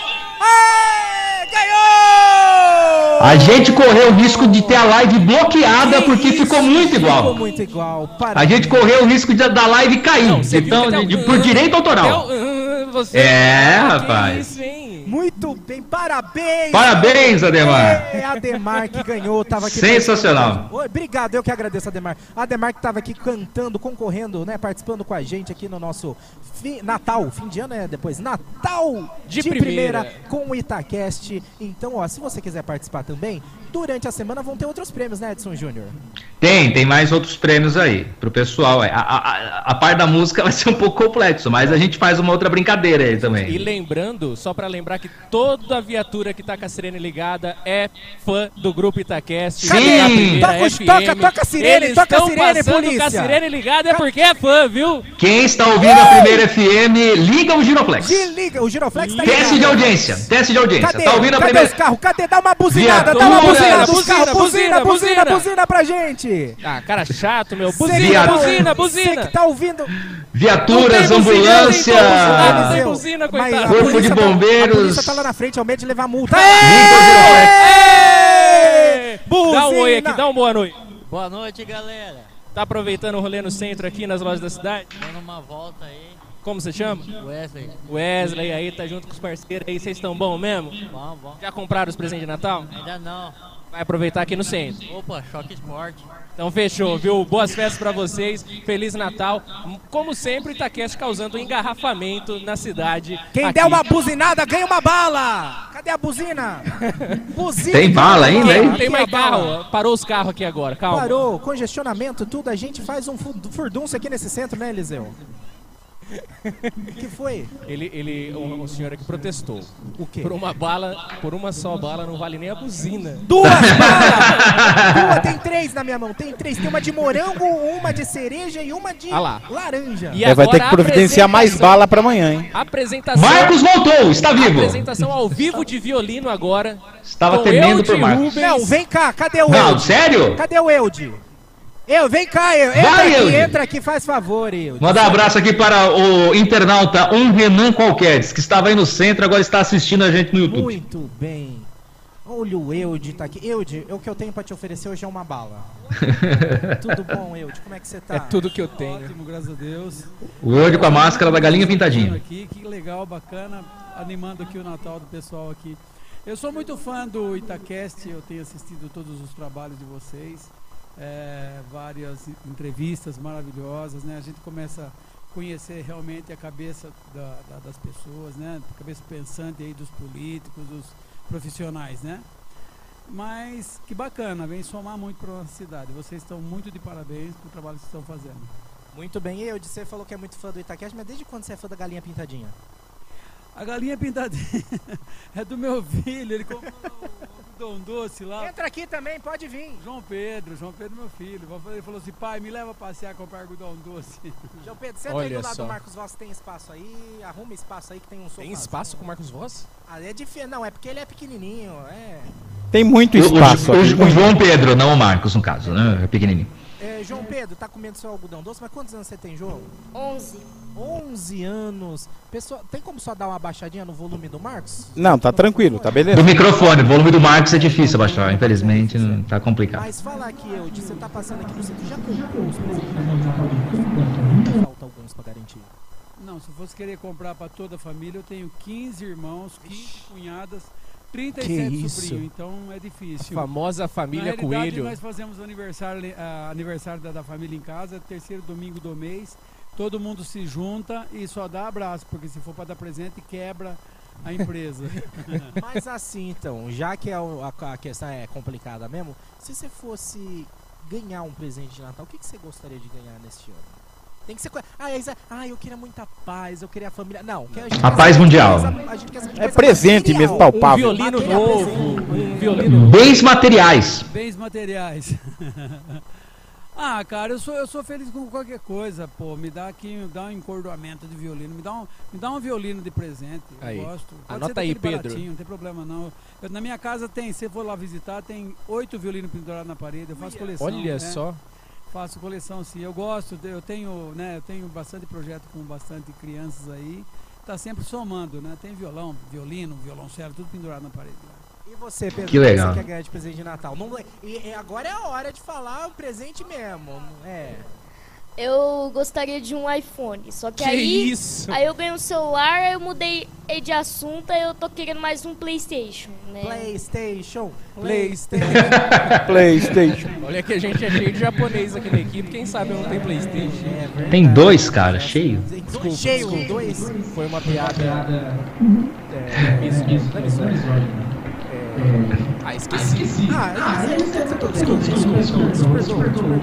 ganhou! A gente correu o risco de ter a live bloqueada porque ficou muito Ficou igual. muito igual. A gente correu o risco de, da live cair. então, de- de- por direito autoral. Você É, Que rapaz. isso, hein? Muito bem, parabéns! Parabéns, Ademar. É, Ademar que ganhou, tava aqui. Sensacional. Oi, Obrigado, eu que agradeço, Ademar. Ademar que tava aqui cantando, concorrendo, né? Participando com a gente aqui no nosso fi- Natal, fim de ano é depois. Natal De primeira. primeira. com o Itacast. Então, ó, se você quiser participar também, durante a semana vão ter outros prêmios, né, Edson Júnior? Tem, tem mais outros prêmios aí pro pessoal. A, a, a, a parte da música vai ser um pouco complexo, mas a gente faz uma outra brincadeira aí E também. lembrando, só pra lembrar que toda a viatura que tá com a sirene ligada é fã do grupo Itacast. Sim! Toca FM. toca- toca a sirene, Eles toca a sirene, passando polícia. com a sirene ligada é porque é fã, viu? Quem está ouvindo a primeira FM, liga o Giroflex. Liga, o Giroflex tá Teste de audiência, teste de audiência. Cadê? Tá ouvindo a Cadê primeira. os carros? Cadê? Dá uma buzinada, dá uma Viatura, buzinada buzina. Buzina, buzina, buzina, buzina. buzina pra gente. Ah, cara chato, meu. Buzina, tá- buzina, Você buzina. que tá ouvindo. Viaturas, ambulância. tem buzina, coitado. Corpo de tá- bombeiros. a polícia tá lá na frente, ao medo de levar multa. Dá um oi aqui, dá um boa noite. Boa noite, galera. Tá aproveitando o rolê no centro aqui nas lojas da cidade? Dando uma volta aí. Como você chama? Wesley. Wesley aí, tá junto com os parceiros aí, vocês estão bom mesmo? Bom, bom. Já compraram os presentes de Natal? Ainda não. Vai aproveitar aqui no centro. Opa, choque esporte. Então fechou, viu? Boas festas pra vocês, Feliz Natal. Como sempre, Itaquest causando um engarrafamento na cidade. Quem aqui. der uma buzinada ganha uma bala. Cadê a buzina? Buzina. Tem bala ainda, hein? Tem, mais carro, parou os carros aqui agora, calma. Parou, congestionamento, tudo. A gente faz um fu- furdunço aqui nesse centro, né, Eliseu? que foi? Ele, ele, o, o senhor aqui protestou. O quê? Por uma bala, por uma só bala não vale nem a buzina. Duas balas! Duas, tem três na minha mão, tem três. Tem uma de morango, uma de cereja e uma de Ah lá. laranja. E É, vai ter que providenciar mais bala pra amanhã, hein? Apresentação. Marcos voltou, está vivo. Apresentação ao vivo de violino agora. Estava temendo por Marcos. Rubens. Não, vem cá, cadê o Não, Eude? sério? Cadê o Eude? Eu, vem cá, eu. Entra Vai, aqui, entra aqui, faz favor, Eude. Mandar um abraço aqui para o internauta, um Renan qualquer, que estava aí no centro, agora está assistindo a gente no YouTube. Muito bem. Olha o Eude tá aqui. Eude, o que eu tenho pra te oferecer hoje é uma bala. Tudo bom, Eude? Como é que você tá? É tudo que eu tenho. Ótimo, graças a Deus. O Eude com a máscara da galinha pintadinha. Aqui, que legal, bacana, animando aqui o Natal do pessoal aqui. Eu sou muito fã do Itacast, eu tenho assistido todos os trabalhos de vocês, é, várias entrevistas maravilhosas, né? A gente começa a conhecer realmente a cabeça da- da- das pessoas, né? A cabeça pensante aí dos políticos, dos profissionais, né? Mas que bacana, vem somar muito para nossa cidade. Vocês estão muito de parabéns pelo trabalho que vocês estão fazendo. Muito bem, Eude, você falou que é muito fã do Itaquest, mas desde quando você é fã da galinha pintadinha? A galinha pintadinha é do meu filho, ele comprou o algodão doce lá. Entra aqui também, pode vir. João Pedro, João Pedro, meu filho. Ele falou assim: pai, me leva a passear comprar algodão doce. João Pedro, senta aí do lado do Marcos Voss, tem espaço aí, arruma espaço aí que tem um sofá. Tem espaço com o Marcos Voss? Ah, é difícil. Não, é porque ele é pequenininho, é. Tem muito O, espaço. o- aqui, o João Pedro, não o Marcos, no caso, né? É pequenininho. É, João Pedro, tá comendo seu algodão doce, mas quantos anos você tem, João? 11. 11 anos. Pessoal, tem como só dar uma baixadinha no volume do Marcos? Não, tá tranquilo, tá beleza. Do microfone, o volume do Marcos é difícil baixar, infelizmente, não tá complicado. Mas fala aqui, eu você tá passando aqui no centro, já comprou os presentes? Falta alguns pra garantir. Não, se eu fosse querer comprar para toda a família, eu tenho 15 irmãos, 15 cunhadas, 37 Que isso? sobrinhos, então é difícil. A famosa família Coelho. nós fazemos o aniversário, ah, aniversário da, da família em casa, terceiro domingo do mês. Todo mundo se junta e só dá abraço, porque se for para dar presente, quebra a empresa. Mas assim, então, já que a, a- a questão é complicada mesmo, se você fosse ganhar um presente de Natal, o que, que você gostaria de ganhar neste ano? Tem que ser. Ah, Isa, ah, eu queria muita paz, eu queria a família. Não, que a, gente A paz saber mundial. coisa- a gente quer saber É presente mesmo, palpável. Um violino Material novo, um violino Bens materiais. Bens materiais. ah, cara, eu sou, eu sou feliz com qualquer coisa, pô. Me dá aqui, me dá um encordoamento de violino, me dá um, me dá um violino de presente. Eu Aí. gosto. Pode Anota aí, Pedro. baratinho, Não tem problema não. Eu- na minha casa tem, se for lá visitar, tem oito violinos pendurados na parede. Eu faço coleção. Olha né? só. Faço coleção sim. Eu gosto, eu tenho, né, eu tenho bastante projeto com bastante crianças aí. Tá sempre somando, né? Tem violão, violino, violoncelo, tudo pendurado na parede. lá. E você, Pedro, Que legal. você quer ganhar de presente de Natal? Não, e, e agora é a hora de falar o presente mesmo. É. Eu gostaria de um iPhone, só que, Que aí, isso? aí eu ganhei um celular, aí eu mudei de assunto, aí eu tô querendo mais um Playstation, né? PlayStation. Playstation. PlayStation. Olha que a gente é cheio de japonês aqui na equipe, quem sabe não tem Playstation. Tem dois, cara, cheio. Desculpa, cheio, desculpa. dois. Foi uma piada. É, isso, isso, não é isso, é. Ah, esqueci. Ah, desculpa.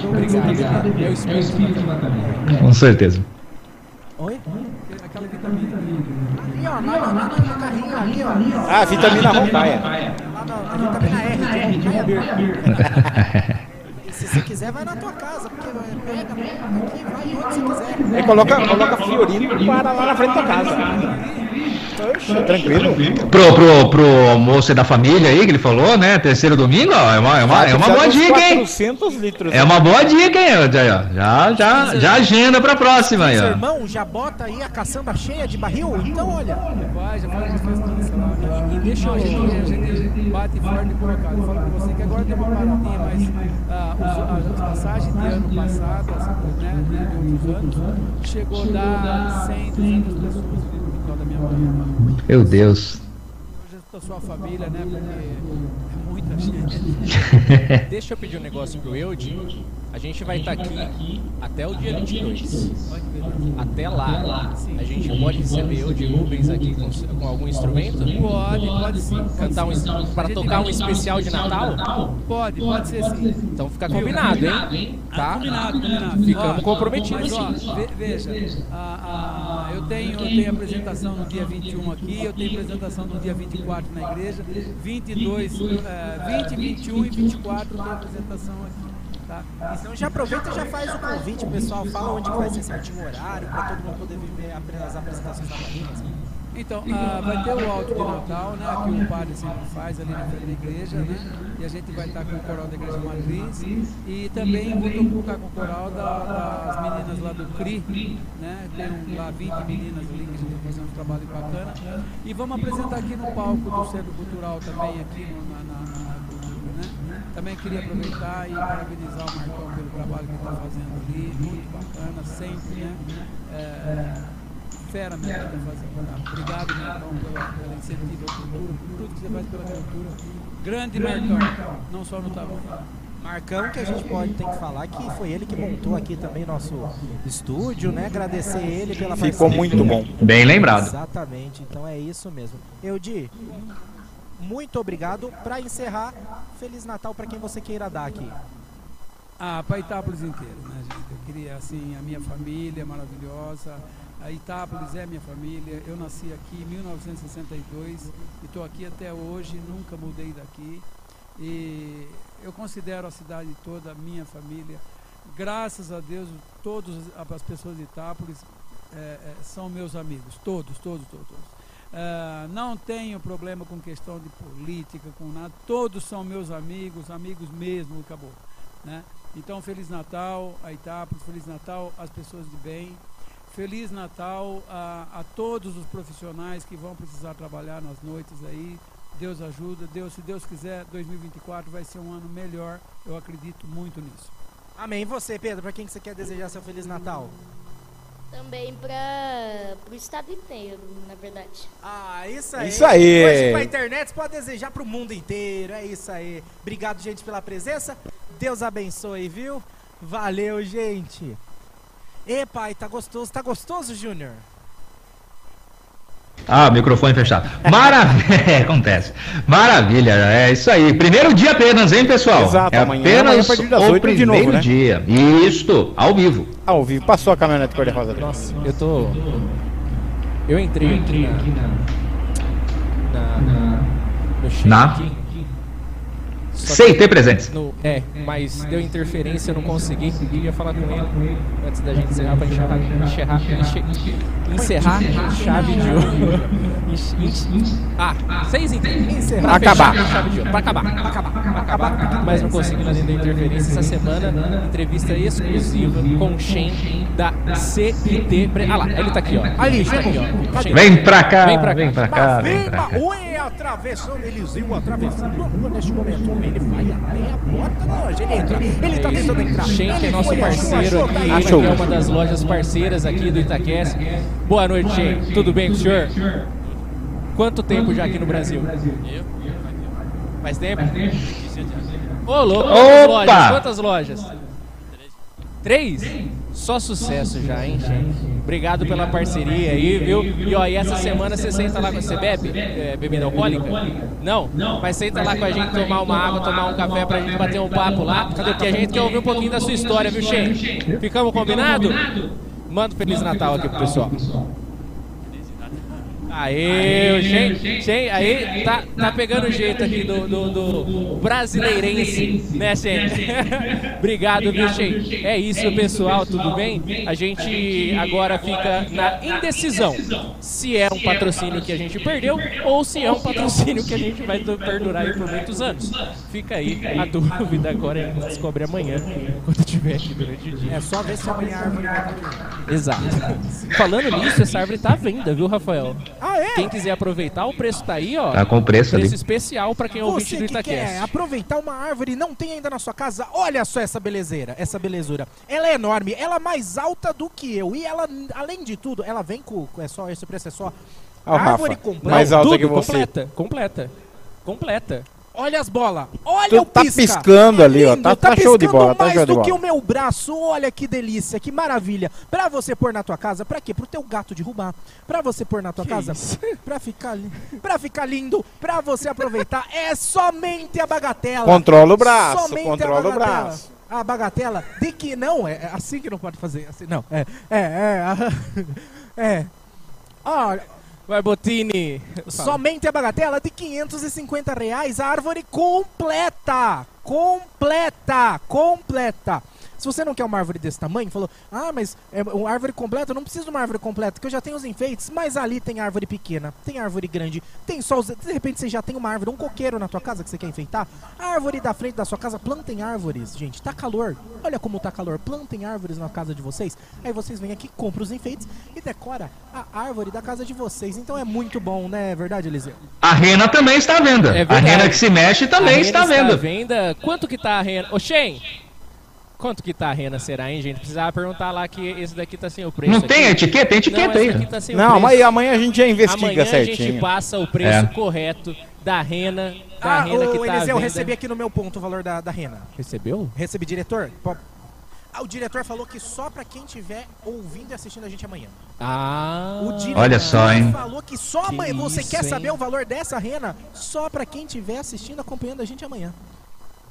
Obrigado. É o espírito do Com certeza. Oi? Aquela vitamina. Ali, ó, lá, no carrinho, ali, ó. Ah, vitamina vitamina R, Beer. E se você quiser, vai na tua casa, porque pega, aqui, vai onde você quiser. Coloca, coloca Fiorino e para lá na frente da casa. Oxe, tranquilo. Pro, pro, pro moço da família aí que ele falou, né? Terceiro domingo, ó, é uma, é uma, é uma boa dica, hein? 400 litros. É uma boa dica, hein? Já, já, já, já agenda pra próxima aí, Seu ó. irmão já bota aí a caçamba cheia de barril? Então, olha. Vai, já faz festa lá. E deixa a gente bate forte por acaso. Eu falo pra você que agora tem uma paradinha, mas ah, os- as passagens de ano passado, as- né, de outros anos, chegou a dar 100, 200 pessoas no quintal da minha mãe. Meu Deus. Hoje da sua família, né? Porque é muita gente. Deixa eu pedir um negócio pro Eude. A gente vai estar aqui até o dia 22. Até lá, a gente pode receber Eude Rubens aqui com, com algum instrumento? Pode, pode sim. Cantar um, para tocar um especial de Natal? Pode, pode ser sim. Então fica combinado, hein? Tá? Combinado, combinado. Ficamos comprometidos, mas, ó, sim. ve- veja, a- a- eu, tenho, eu tenho apresentação no dia 21 aqui, eu tenho apresentação no dia 24 na igreja, 22, eh, 20, 21 e 24 tem apresentação aqui. Tá? Então já aproveita e já faz o convite, pessoal fala onde vai ser certinho o horário, pra todo mundo poder viver as apresentações da Marina. assim. Então, ah, vai ter o alto de Natal, né, que o padre sempre faz ali na frente da igreja, né? E a gente vai estar com o coral da igreja matriz e também vou tocar com o coral da- das meninas lá do CRI, né? Tem um, lá 20 meninas ali que a gente vai fazer um trabalho bacana. E vamos apresentar aqui no palco do Centro Cultural também, aqui no- na, na? Também queria aproveitar e parabenizar o Marcão pelo trabalho que ele está fazendo ali, muito bacana, sempre, né? É, fera mesmo que tá fazendo. Tá? Obrigado, Marcão, pela, pelo incentivo à cultura, por tudo que você faz pela cultura. Grande Marcão, não só no tamanho. Marcão, que a gente pode tem que falar que foi ele que montou aqui também nosso estúdio, né? Agradecer ele pela Ficou parceria. muito bom. Bem lembrado. Exatamente, então é isso mesmo. Eudi, muito obrigado. Pra encerrar, Feliz Natal pra quem você queira dar aqui. Ah, para Itápolis inteiro, né, gente? Eu queria, assim, a minha família maravilhosa, A Itápolis é minha família. Eu nasci aqui em 1962 e estou aqui até hoje, nunca mudei daqui. E eu considero a cidade toda minha família. Graças a Deus, todas as pessoas de Itápolis é, são meus amigos, todos, todos, todos. todos. Ah, não tenho problema com questão de política, com nada. Todos são meus amigos, amigos mesmo, acabou. Né? Então, Feliz Natal a Itápolis, Feliz Natal às pessoas de bem. Feliz Natal a, a todos os profissionais que vão precisar trabalhar nas noites aí. Deus ajuda, Deus, se Deus quiser, 2024 vai ser um ano melhor. Eu acredito muito nisso. Amém. E você, Pedro, para quem que você quer desejar seu Feliz Natal? Também para o estado inteiro, na verdade. Ah, isso aí. Isso aí. Hoje pra internet você pode desejar pro mundo inteiro. É isso aí. Obrigado, gente, pela presença. Deus abençoe, viu? Valeu, gente. E pai, tá gostoso. Tá gostoso, Júnior? Ah, microfone fechado. Maravilha, acontece. Maravilha, é isso aí. Primeiro dia apenas, hein, pessoal? Exato, é amanhã, apenas amanhã a partir das o 8 de primeiro novo, né? dia. Isto, ao vivo. Ao vivo. Passou a caminhonete cor-de-rosa. Nossa, eu tô. Eu entrei aqui na. na no chat Na? Sei que ter presentes. no- é, mas deu interferência, eu não consegui. Queria falar com ele antes da gente encerrar pra encerrar, encerrar, encerrar chave de ouro. Ah, seis então. Encerrar Pra acabar. fechar em chave de ouro. Pra acabar. Pra acabar. Pra acabar. Mas não consegui lá dentro da interferência. Essa semana, entrevista exclusiva com o Shen da CIT. Ah lá, ele tá aqui, ó. Ali, tá chegou. aqui, ó. Vem pra cá, Vem pra cá. vem pra cá, vem pra cá. Atravessando Eliseu, atravessando a rua neste momento. Ele vai até a porta da loja. Ele entra. Ele tá tentando entrar. Shen, que é nosso parceiro aqui, tá ele que é uma das lojas parceiras aqui do Itaquest. Boa noite, Shen. Tudo bem com o senhor? Quanto tempo já aqui no Brasil? Faz tempo? Ô, louco, quantas Opa! lojas? Quantas lojas? Três? Só sucesso já, hein, gente? Obrigado pela parceria aí, viu? E ó, e essa semana você senta lá com você bebe? É, bebida alcoólica? Não? Mas senta lá com a gente tomar uma água, tomar um café pra gente bater um papo lá. Porque a gente quer ouvir um pouquinho da sua história, viu, Shen? Ficamos combinado? Manda um Feliz Natal aqui pro pessoal. Aê, Shen, Shen, aí tá, tá pegando o jeito aqui do, do, do brasileirense, né, Shen? Obrigado, viu, Shen? É isso, pessoal, tudo bem? A gente agora fica na indecisão se é um patrocínio que a gente perdeu ou se é um patrocínio que a gente vai perdurar aí por muitos anos. Fica aí a dúvida agora, a gente descobre amanhã, quando tiver aqui durante o dia. É só ver se amanhã a árvore. Exato. Falando nisso, essa árvore tá à venda, viu, Rafael? Ah, é? Quem quiser aproveitar, o preço tá aí, ó. Tá com preço ali. Preço especial pra quem é ouvinte Você do que Itaquest. quer aproveitar uma árvore e não tem ainda na sua casa, olha só essa belezeira, essa belezura. Ela é enorme, ela é mais alta do que eu. E ela, além de tudo, ela vem com. É só, esse preço é só. Ó, o árvore Rafa, completa. mais alta Tudo, que você. completa, completa. Completa. Olha as bolas. Olha Tu o tá pisca. piscando ali, ó. lindo, Tá, tá show de bola, tá mais show de do que o bola. meu braço. Olha que delícia, que maravilha. Pra você pôr na tua casa, pra quê? Pro teu gato derrubar. Pra você pôr na tua casa, pra ficar, pra ficar lindo, pra você aproveitar, é somente a bagatela. Controla o braço, Somente controla a o bagatela. braço. A bagatela de que não, é é assim que não pode fazer. Assim, não, é, é, é, é. Olha, Vai, Botini. Somente a bagatela de 550 reais, a árvore completa, completa, completa. Se você não quer uma árvore desse tamanho, falou, ah, mas é uma árvore completa, eu não preciso de uma árvore completa, porque eu já tenho os enfeites, mas ali tem árvore pequena, tem árvore grande, tem só os... De repente você já tem uma árvore, um coqueiro na tua casa que você quer enfeitar, a árvore da frente da sua casa, plantem árvores, gente, tá calor, olha como tá calor, plantem árvores na casa de vocês, aí vocês vêm aqui, compram os enfeites e decora a árvore da casa de vocês, então é muito bom, né, é verdade, Eliseu? A rena também está à venda. É a rena que se mexe também A está à venda. à venda. Quanto que tá a rena? Ô, Shen! Quanto que tá a rena, será, hein, gente? Precisava perguntar lá que esse daqui tá sem o preço. Não aqui. tem etiqueta? Tem etiqueta Não, aí. esse tá sem Não, mas amanhã a gente já investiga Amanhã a gente certinho. passa o preço É. correto da rena, da Ah, rena que ô, tá à Eliseu, eu recebi aqui no meu ponto o valor da, da rena. Recebeu? Recebi, diretor? Ah, o diretor falou que só pra quem estiver ouvindo e assistindo a gente amanhã. Ah. O diretor Olha só, hein? falou que só Que amanhã. Você isso, quer hein? saber o valor dessa rena? Só pra quem estiver assistindo, acompanhando a gente amanhã.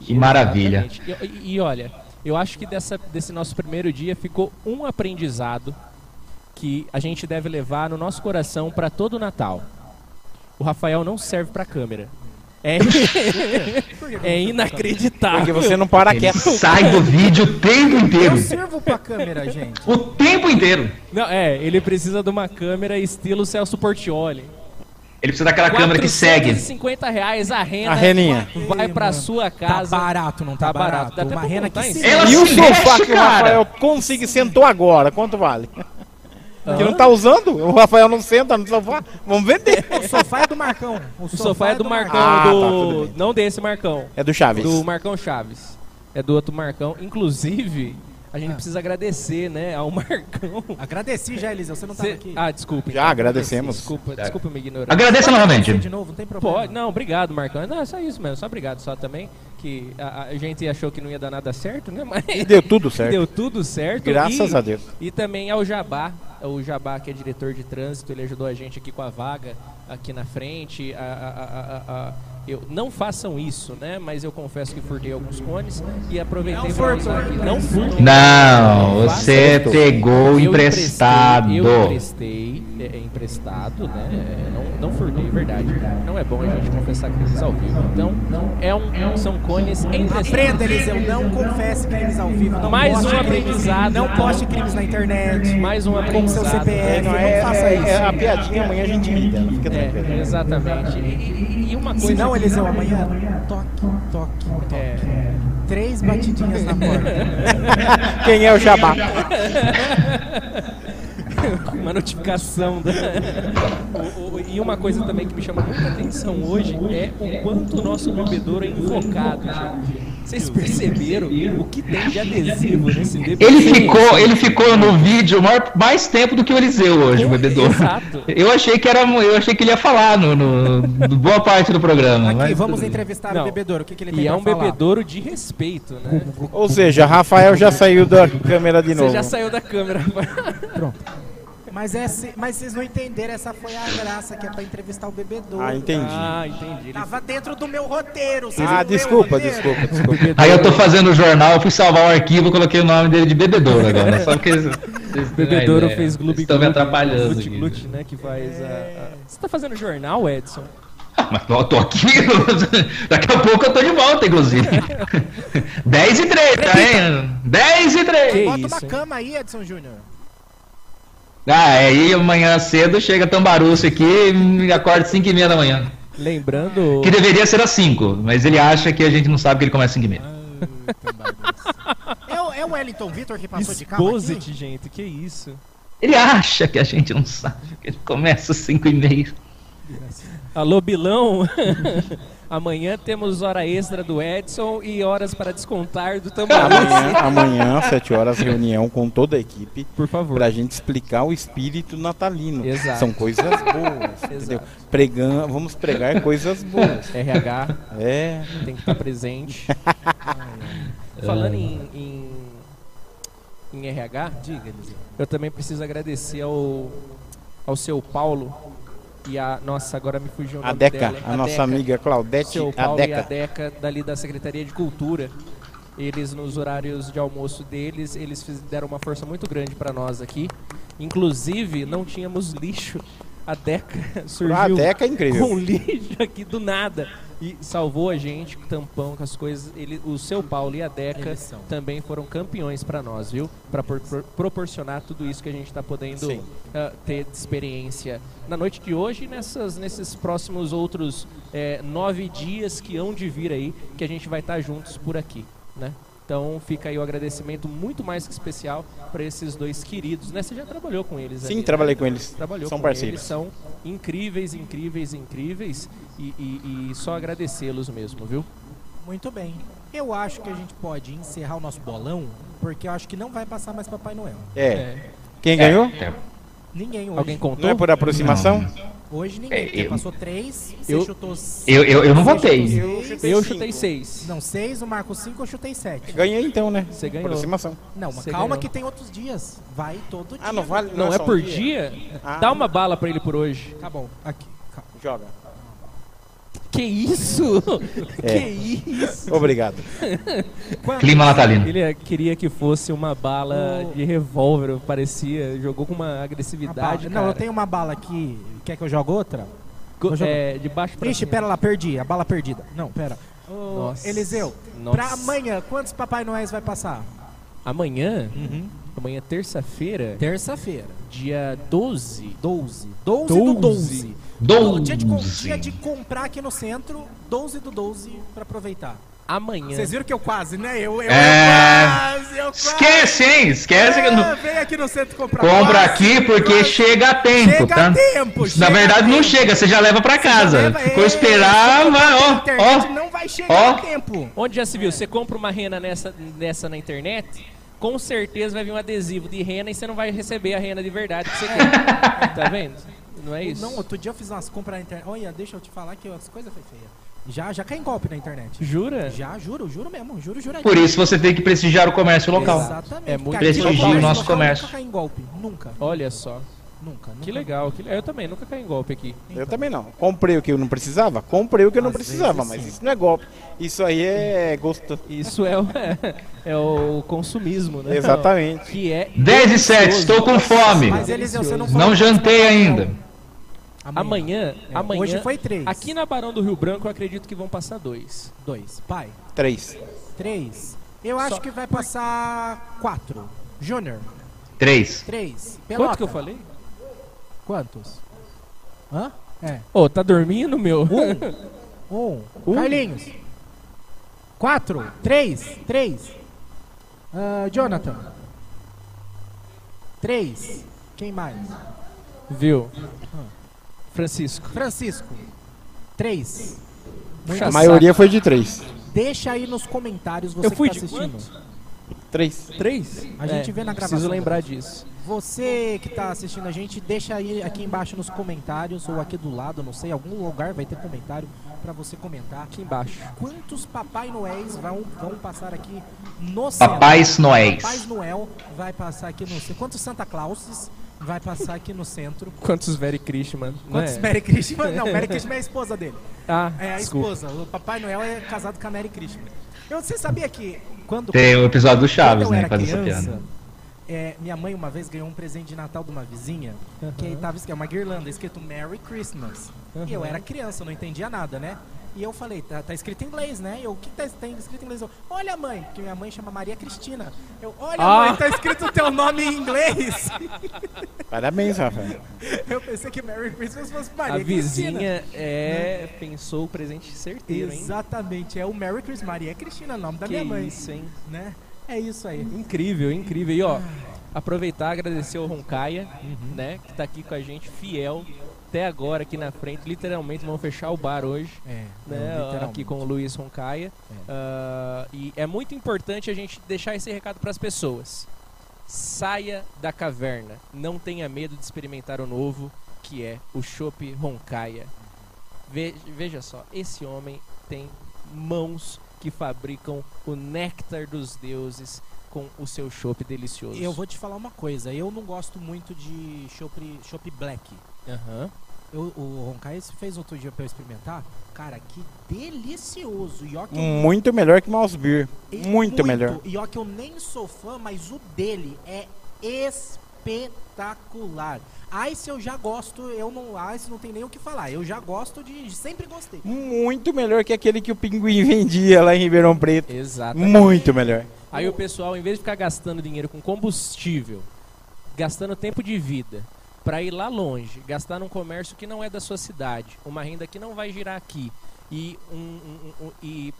Que maravilha. E- e olha, eu acho que dessa, desse nosso primeiro dia ficou um aprendizado que a gente deve levar no nosso coração para todo o Natal. O Rafael não serve para câmera. É, é inacreditável. Porque você não para Ele quieto. sai do vídeo o tempo inteiro. Eu sirvo pra câmera, gente. O tempo inteiro. Não, é, ele precisa de uma câmera estilo Celso Portioli. Ele precisa daquela câmera que segue. 50 reais a rena. A reninha. Vai pra sua casa. Tá barato, não tá, barato. Dá até Uma contar que em se cima. Ela E o sofá mexe, que o cara. Rafael consiga sentou agora, quanto vale? Que não tá usando? O Rafael não senta no sofá? Vamos vender. O sofá é do Marcão. O sofá é do Marcão, Ah, tá, do... bem. não desse Marcão. É do Chaves. Do Marcão Chaves. É do outro Marcão. Inclusive, a gente precisa agradecer, né, ao Marcão. Agradeci já, Eliseu. Você não tava Cê- aqui. Ah, desculpa. Já agradecemos. Desculpa, desculpa me ignorar. Agradeça novamente. De novo, não tem problema. Pode, não, obrigado, Marcão. Não, é só isso mesmo, só obrigado só também. Que a, a gente achou que não ia dar nada certo, né? Mas E deu tudo certo. deu tudo certo. Graças E- a Deus. E também ao Jabá, o Jabá que é diretor de trânsito, ele ajudou a gente aqui com a vaga aqui na frente. A, a- a- a- a- eu, não façam isso, né? Mas eu confesso que furtei alguns cones e aproveitei para usar aqui. Não furtei. Não, você pegou Eu emprestado. emprestei, Eu emprestei, é, é emprestado, né? É, Não, não furtei, verdade. Não é bom a gente confessar crimes ao vivo. Então, é um, são cones emprestados. Aprenda, Eliseu. Não confesse crimes ao vivo. Não Mais um aprendizado. Não poste crimes na internet. Mais um Com seu aprendizado. CPF. Não, Não, é, faça é- isso. é a piadinha, amanhã a gente dela. Fica tranquilo. É, exatamente. E, e- e uma coisa. Não, Eliseu, amanhã, toque, toque, toque. É. Três batidinhas na porta. Quem é o Jabá? uma notificação. Da... O- o- e uma coisa também que me chama muita atenção hoje é o quanto o nosso bebedouro é invocado, gente. Vocês perceberam o que tem de adesivo nesse bebedouro? Ele ficou, ele ficou no vídeo maior- mais tempo do que o Eliseu hoje, o bebedouro. Exato. Eu achei que era, eu achei que ele ia falar no, no- no- boa parte do programa. Aqui, mas vamos entrevistar Não. o bebedouro. O que, que ele tem E é um falar? bebedouro de respeito, né? Ou seja, Rafael já saiu da câmera de Você novo. já saiu da câmera. Mas, é, se- mas vocês não entenderam, essa foi a graça que é pra entrevistar o bebedouro. Ah, entendi. Ah, entendi. Tava dentro do meu roteiro. vocês Ah, desculpa, roteiro? desculpa, desculpa. Aí eu tô fazendo o jornal, fui salvar o arquivo, coloquei o nome dele de bebedouro agora. Só porque vocês- O bebedouro fez gloob Estão me atrapalhando. Glut, aqui. glut, né? Que faz a, a- Você tá fazendo jornal, Edson? Mas eu tô aqui, daqui a pouco eu tô de volta, inclusive. 10 e 3, tá, hein? 10 e 3. Bota uma cama aí, Edson Júnior. Ah, aí amanhã cedo chega Tambaruço aqui e me acorda 5 e meia da manhã. Lembrando. Que deveria ser às 5, mas ele acha que a gente não sabe que ele começa às 5 e meia. É, o- é o Wellington Vitor que passou de carro aqui? Exposit, gente, que isso? Ele acha que a gente não sabe que ele começa às 5 e meia. Alô, Bilão. Amanhã temos hora extra do Edson e horas para descontar do Tambaruço. Amanhã, amanhã, 7 horas, reunião com toda a equipe. Por favor. Pra gente explicar o espírito natalino. Exato. São coisas boas, entendeu? Pregan, vamos pregar coisas boas. RH. É. Tem que estar presente. Falando em, em, em RH, eu também preciso agradecer ao, ao seu Paulo e a nossa, agora me fugiu o A nome Deca, dela. a nossa amiga Claudete, Seu a Paulo e Deca. a Deca, dali da Secretaria de Cultura. Eles, nos horários de almoço deles, eles deram uma força muito grande para nós aqui. Inclusive, não tínhamos lixo. A Deca surgiu A Deca é incrível. com lixo aqui do nada. E salvou a gente, tampão, com as coisas. Ele, o seu Paulo e a Deca também foram campeões para nós, viu? Para proporcionar tudo isso que a gente está podendo ah, ter de experiência na noite de hoje e nessas, nesses próximos outros eh, nove dias que hão de vir aí, que a gente vai estar juntos por aqui, né? Então fica aí o agradecimento muito mais que especial para esses dois queridos, né? Você já trabalhou com eles? Sim, ali, trabalhei né? com eles. Trabalhou São com parceiros. Eles, são incríveis, incríveis, incríveis e, e- e só agradecê-los mesmo, viu? Muito bem. Eu acho que a gente pode encerrar o nosso bolão, porque eu acho que não vai passar mais Papai Noel. É. Quem ganhou? Ninguém hoje. Alguém contou? Não é por aproximação? Hoje ninguém. É, porque eu- passou três, você eu- chutou... Eu- eu- eu não votei. chutou Eu seis. chutei Eu cinco. chutei seis. Não, seis, o Marco cinco, eu chutei sete. Ganhei então, né? Você ganhou. Aproximação. Não, mas calma ganhou. que tem outros dias. Vai todo dia. Ah, não vale? Não é só um por dia? Ah. Dá uma bala pra ele por hoje. Tá bom. Aqui. calma. Joga. Que isso? É. Que isso? Obrigado. Clima natalino. Ele queria que fosse uma bala de revólver, parecia. Jogou com uma agressividade. bala. Não, eu tenho uma bala aqui. Quer que eu jogue outra? Co- jogar. é, de baixo pra Ixi, cima. pera lá, perdi. A bala perdida. Não, pera. Ô, Nossa. Eliseu, Nossa. pra amanhã, quantos Papai Noéis vai passar? Amanhã? Uhum. Amanhã, terça-feira? Terça-feira. Dia 12. 12. 12 do 12. 12. Dia dia de comprar aqui no centro, 12 do 12 pra aproveitar. Amanhã. Vocês viram que eu quase, né? Eu, eu, É. eu quase, eu quase. Esquece, hein? Esquece que Ah, não. vem aqui no centro comprar. Compra Quase, aqui porque quase. chega a tempo, Chega tá? a tempo, Na chega verdade a não tempo. chega, você já leva pra casa. leva- Ficou é, esperar, se vai, comprar ó, ó. não vai chegar ó. a tempo. Onde já se viu? Você compra uma rena nessa, nessa na internet, com certeza vai vir um adesivo de rena e você não vai receber a rena de verdade que você quer. tá vendo? Não é isso? Não, outro dia eu fiz umas compras na internet. Olha, deixa eu te falar que as coisas foi feia. Já, já cai em golpe na internet. Jura? Já, juro, juro mesmo, juro, juro. Por isso você tem que prestigiar o comércio local. Exatamente. É muito no Prestigie o nosso comércio. Nunca cai em golpe, nunca. Olha só. Nunca, Que legal. Que... Eu também, nunca caí em golpe aqui. Eu também não. Comprei o que eu não precisava? Comprei o que eu não Às precisava, mas sim. isso não é golpe. Isso aí é gosto. Isso é o, é, o consumismo, né? Exatamente. Que é 10 e 7, estou com fome. Mas, você não Não jantei ainda. Amanhã, É, amanhã. hoje foi três. Aqui na Barão do Rio Branco eu acredito que vão passar dois. Dois. Pai. Três. Três. Eu acho que vai passar quatro. Júnior. Três. Três. Quanto que eu falei? Quantos? Hã? É. Ô, tá dormindo, meu? Um. Um. Carlinhos. Quatro. Três. Três. Ah, Jonathan. Três. Quem mais? Viu? Francisco. Francisco. Três. Muito A maioria foi de três. Deixa aí nos comentários você Eu fui que tá de assistindo. Três. Três? A gente É, vê na gravação. Preciso lembrar disso. Você que tá assistindo a gente, deixa aí aqui embaixo nos comentários ou aqui do lado, não sei, algum lugar vai ter comentário pra você comentar. Aqui embaixo. Quantos Papai Noéis vão, vão passar aqui no centro? Papais Noéis. Papais Noel vai passar aqui no centro. Quantos Santa Clauses vai passar aqui no centro? Quantos Very Christman? não Quantos é? Mary Christmas? Não, Mary Christmas é a esposa dele. Ah, É a desculpa. esposa. O Papai Noel é casado com a Mary Christmas. Eu, você sabia que quando. Tem o episódio do Chaves, né, era faz essa criança, piada. é, minha mãe uma vez ganhou um presente de Natal de uma vizinha que aí tava escrito, uma guirlanda escrito Merry Christmas. E eu Uhum. era criança, eu não entendia nada, né? E eu falei, tá, tá escrito em inglês, né? Eu, o que tá, tá escrito em inglês? Eu, olha mãe, porque minha mãe chama Maria Cristina. Eu, olha Ah. mãe, tá escrito o teu nome em inglês. Parabéns, Rafael. eu pensei que Merry Christmas fosse Maria A Cristina. vizinha é, pensou o presente certeiro, hein? Exatamente, é o Merry Christmas, Maria Cristina, nome da Que minha mãe. isso, hein? Né? É isso aí. Incrível, incrível. E ó, aproveitar e agradecer ao Roncaia, né? Que tá aqui com a gente, fiel. Até agora aqui na frente, literalmente vamos fechar o bar hoje. É, né? não, aqui com o Luiz Roncaia. Ah, e é muito importante a gente deixar esse recado para as pessoas. Saia da caverna. Não tenha medo de experimentar o novo, que é o Chopp Roncaia. Ve- veja só, esse homem tem mãos que fabricam o néctar dos deuses com o seu chopp delicioso. Eu vou te falar uma coisa, eu não gosto muito de chopp, black. Aham. Eu, o Ronkai fez outro dia pra eu experimentar. Cara, que delicioso. E ó que eu- Muito melhor que Mouse Beer. Muito, melhor. E ó que eu nem sou fã, mas o dele é espetacular. Ice eu já gosto, eu não. Ice não tem nem o que falar. Eu já gosto de. Sempre gostei. Muito melhor que aquele que o Pinguim vendia lá em Ribeirão Preto. Exatamente. Muito melhor. Aí o pessoal, em vez de ficar gastando dinheiro com combustível, gastando tempo de vida, para ir lá longe, gastar num comércio que não é da sua cidade, uma renda que não vai girar aqui, e, um, um- um- e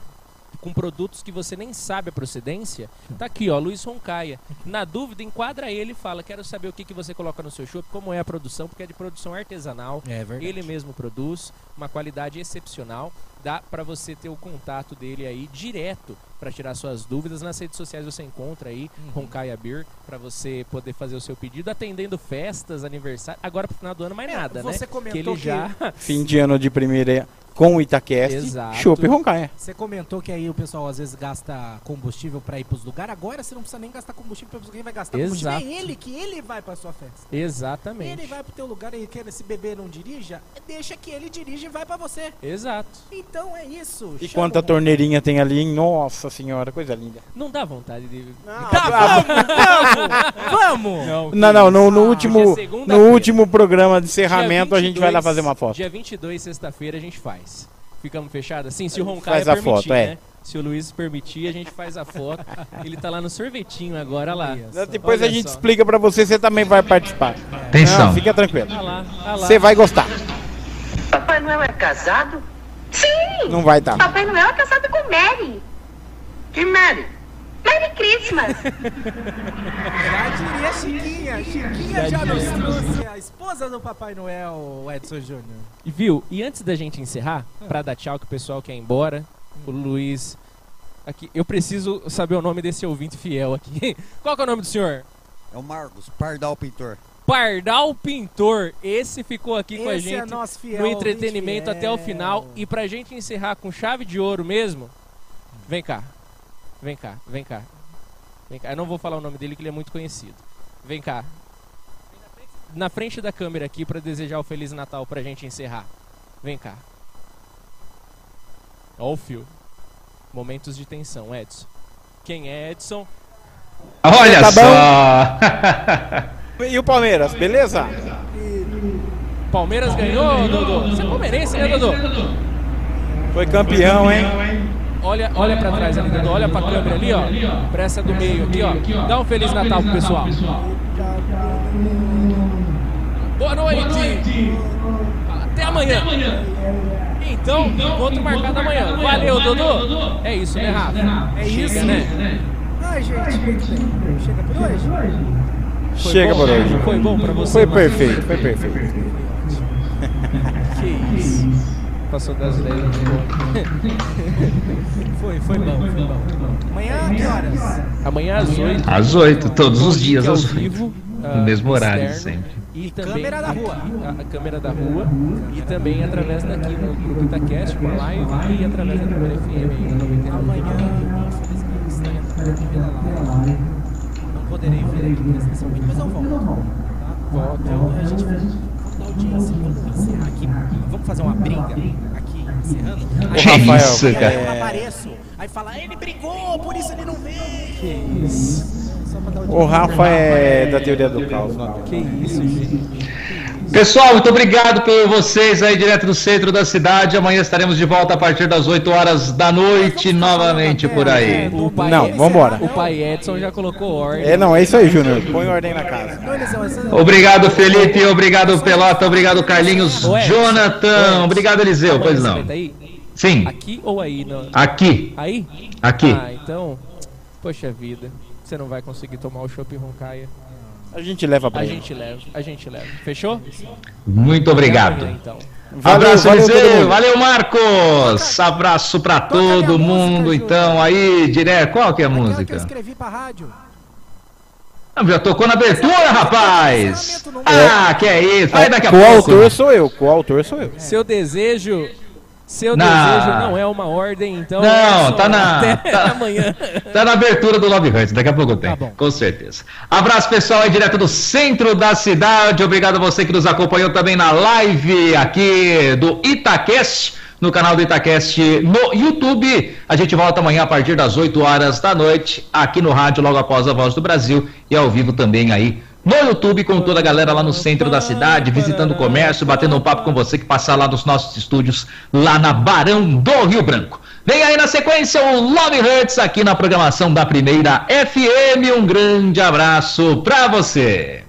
com produtos que você nem sabe a procedência, tá aqui, ó, Luiz Roncaia. Na dúvida, enquadra ele e fala: quero saber o que, que você coloca no seu chopp, como é a produção, porque é de produção artesanal. É verdade. Ele mesmo produz, uma qualidade excepcional. Dá para você ter o contato dele aí direto para tirar suas dúvidas. Nas redes sociais você encontra aí Uhum. Roncaia Beer para você poder fazer o seu pedido, atendendo festas, aniversário. Agora pro final do ano mais É, nada, você né? comentou que ele que- já Fim de ano de primeira com o Itacast, Exato. Chopp e Roncaia. Você comentou que aí o pessoal às vezes gasta combustível pra ir pros lugares. Agora você não precisa nem gastar combustível, porque quem vai gastar combustível Exato. é ele, que ele vai pra sua festa. Exatamente. Ele vai pro teu lugar e quer se beber não dirija, deixa que ele dirija e vai pra você. Exato. Então é isso. E quanta o- torneirinha tem ali, hein? Nossa senhora, coisa linda. Não dá vontade de. Tá, vamos, vamos! Não, Não, não, no, no é último, segunda-feira. no último programa de encerramento a gente vai lá 22 fazer uma foto. Dia 22, sexta-feira, a gente faz. Ficamos fechados? Sim, se o A Roncaia faz a permitir, foto, é. né? Se o Luiz permitir, a gente faz a foto. Ele tá lá no sorvetinho agora lá. Depois a Olha gente só. explica pra você, você também vai participar. Atenção. Não, fica tranquilo. Ah lá, ah lá. Você vai gostar. Papai Noel é casado? Sim! Não vai tá. Papai Noel é casado com Mary. Que Mary? Merry Christmas! Já diria Chiquinha. Chiquinha já, nos trouxe a esposa do Papai Noel, Edson Júnior. E viu? E antes da gente encerrar, pra dar tchau que o pessoal quer ir embora, o Luiz. Aqui, eu preciso saber o nome desse ouvinte fiel aqui. Qual que é o nome do senhor? É o Marcos, Pardal Pintor. Pardal Pintor. Esse ficou aqui com a Esse é gente nosso fiel, no entretenimento até o final. E pra gente encerrar com chave de ouro mesmo, vem cá. Vem cá, vem cá. Vem cá. Eu não vou falar o nome dele que ele é muito conhecido. Vem cá. Na frente da câmera aqui pra desejar o Feliz Natal pra gente encerrar. Vem cá. Ó o fio. Momentos de tensão, Edson. Quem é Edson? Olha Tá só! E o Palmeiras, beleza? Palmeiras ganhou, Dodô? Você é palmeirense, né, Dodô? Foi campeão, hein? Olha, olha pra trás ali, Dodô. Olha pra câmera ali, ó. Pra essa do meio aqui, ó. Dá um Feliz Natal pro pessoal. Boa noite! Até amanhã! Então, encontro marcado amanhã. Valeu, Dodô! É isso, né, Rafa? É Chega, isso. né? Ai, gente. Chega por hoje? Foi Chega bom? por hoje. Foi bom pra você? Foi perfeito, foi perfeito. Que isso? Passou das 10 Foi, foi bom, foi bom. Amanhã, que horas? Amanhã às 8. Às 8, todos os dias, ao às 8. vivo. No ah, mesmo horário, externo. sempre. E, também câmera da rua. A, a câmera da rua. E também através daqui no grupo Itacast, com a live e através da câmera FM aí, na 99. Amanhã, infelizmente, estarei pela live. Não poderei vir aqui presencialmente, mas eu volto. Tá? Volta. Então, a gente Vamos encerrar aqui. Vamos fazer uma briga aqui, encerrando. Aí, Ô, Rafael, isso, aí cara. eu apareço, aí fala, ele brigou, por isso ele não veio. Que isso? O Rafa é da teoria do caos, não. Que isso, gente? Pessoal, muito obrigado por vocês aí direto do centro da cidade. Amanhã estaremos de volta a partir das 8 horas da noite novamente por aí. O pai Não, vambora. O pai Edson já colocou ordem. É, não, é isso aí, Júnior. Põe ordem na casa. Não, Obrigado, Felipe. Obrigado, Pelota. Obrigado, Carlinhos. Jonathan. Obrigado, Eliseu. Pois não. Sim, Aqui ou aí? No... aqui. Aí? Aqui. Ah, então, poxa vida, você não vai conseguir tomar o chopp Roncaia. A gente leva pra A ele. gente leva, a gente leva. Fechou? Muito obrigado. Amanhã, então. Valeu, Abraço, valeu Eliseu. Valeu, Marcos. Abraço pra todo mundo. Então, aí, direto. Qual que é a Aquela que eu música? escrevi pra rádio. Ah, Já tocou na abertura, rapaz. Ah, que é isso. Vai daqui a O pouco. autor sou eu, o autor sou eu. Seu desejo, seu Não. desejo não é uma ordem, então. Não, Edson, tá na- Até tá- amanhã. Tá na abertura do Love Hurts, daqui a pouco tem, com certeza. Abraço pessoal aí direto do centro da cidade. Obrigado a você que nos acompanhou também na live aqui do Itacast, no canal do Itacast no YouTube. A gente volta amanhã a partir das 8 horas da noite, aqui no rádio, logo após a Voz do Brasil, e ao vivo também aí no YouTube com toda a galera lá no centro da cidade, visitando o comércio, batendo um papo com você que passar lá nos nossos estúdios, lá na Barão do Rio Branco. Vem aí na sequência o Love Hurts aqui na programação da Primeira FM. Um grande abraço pra você.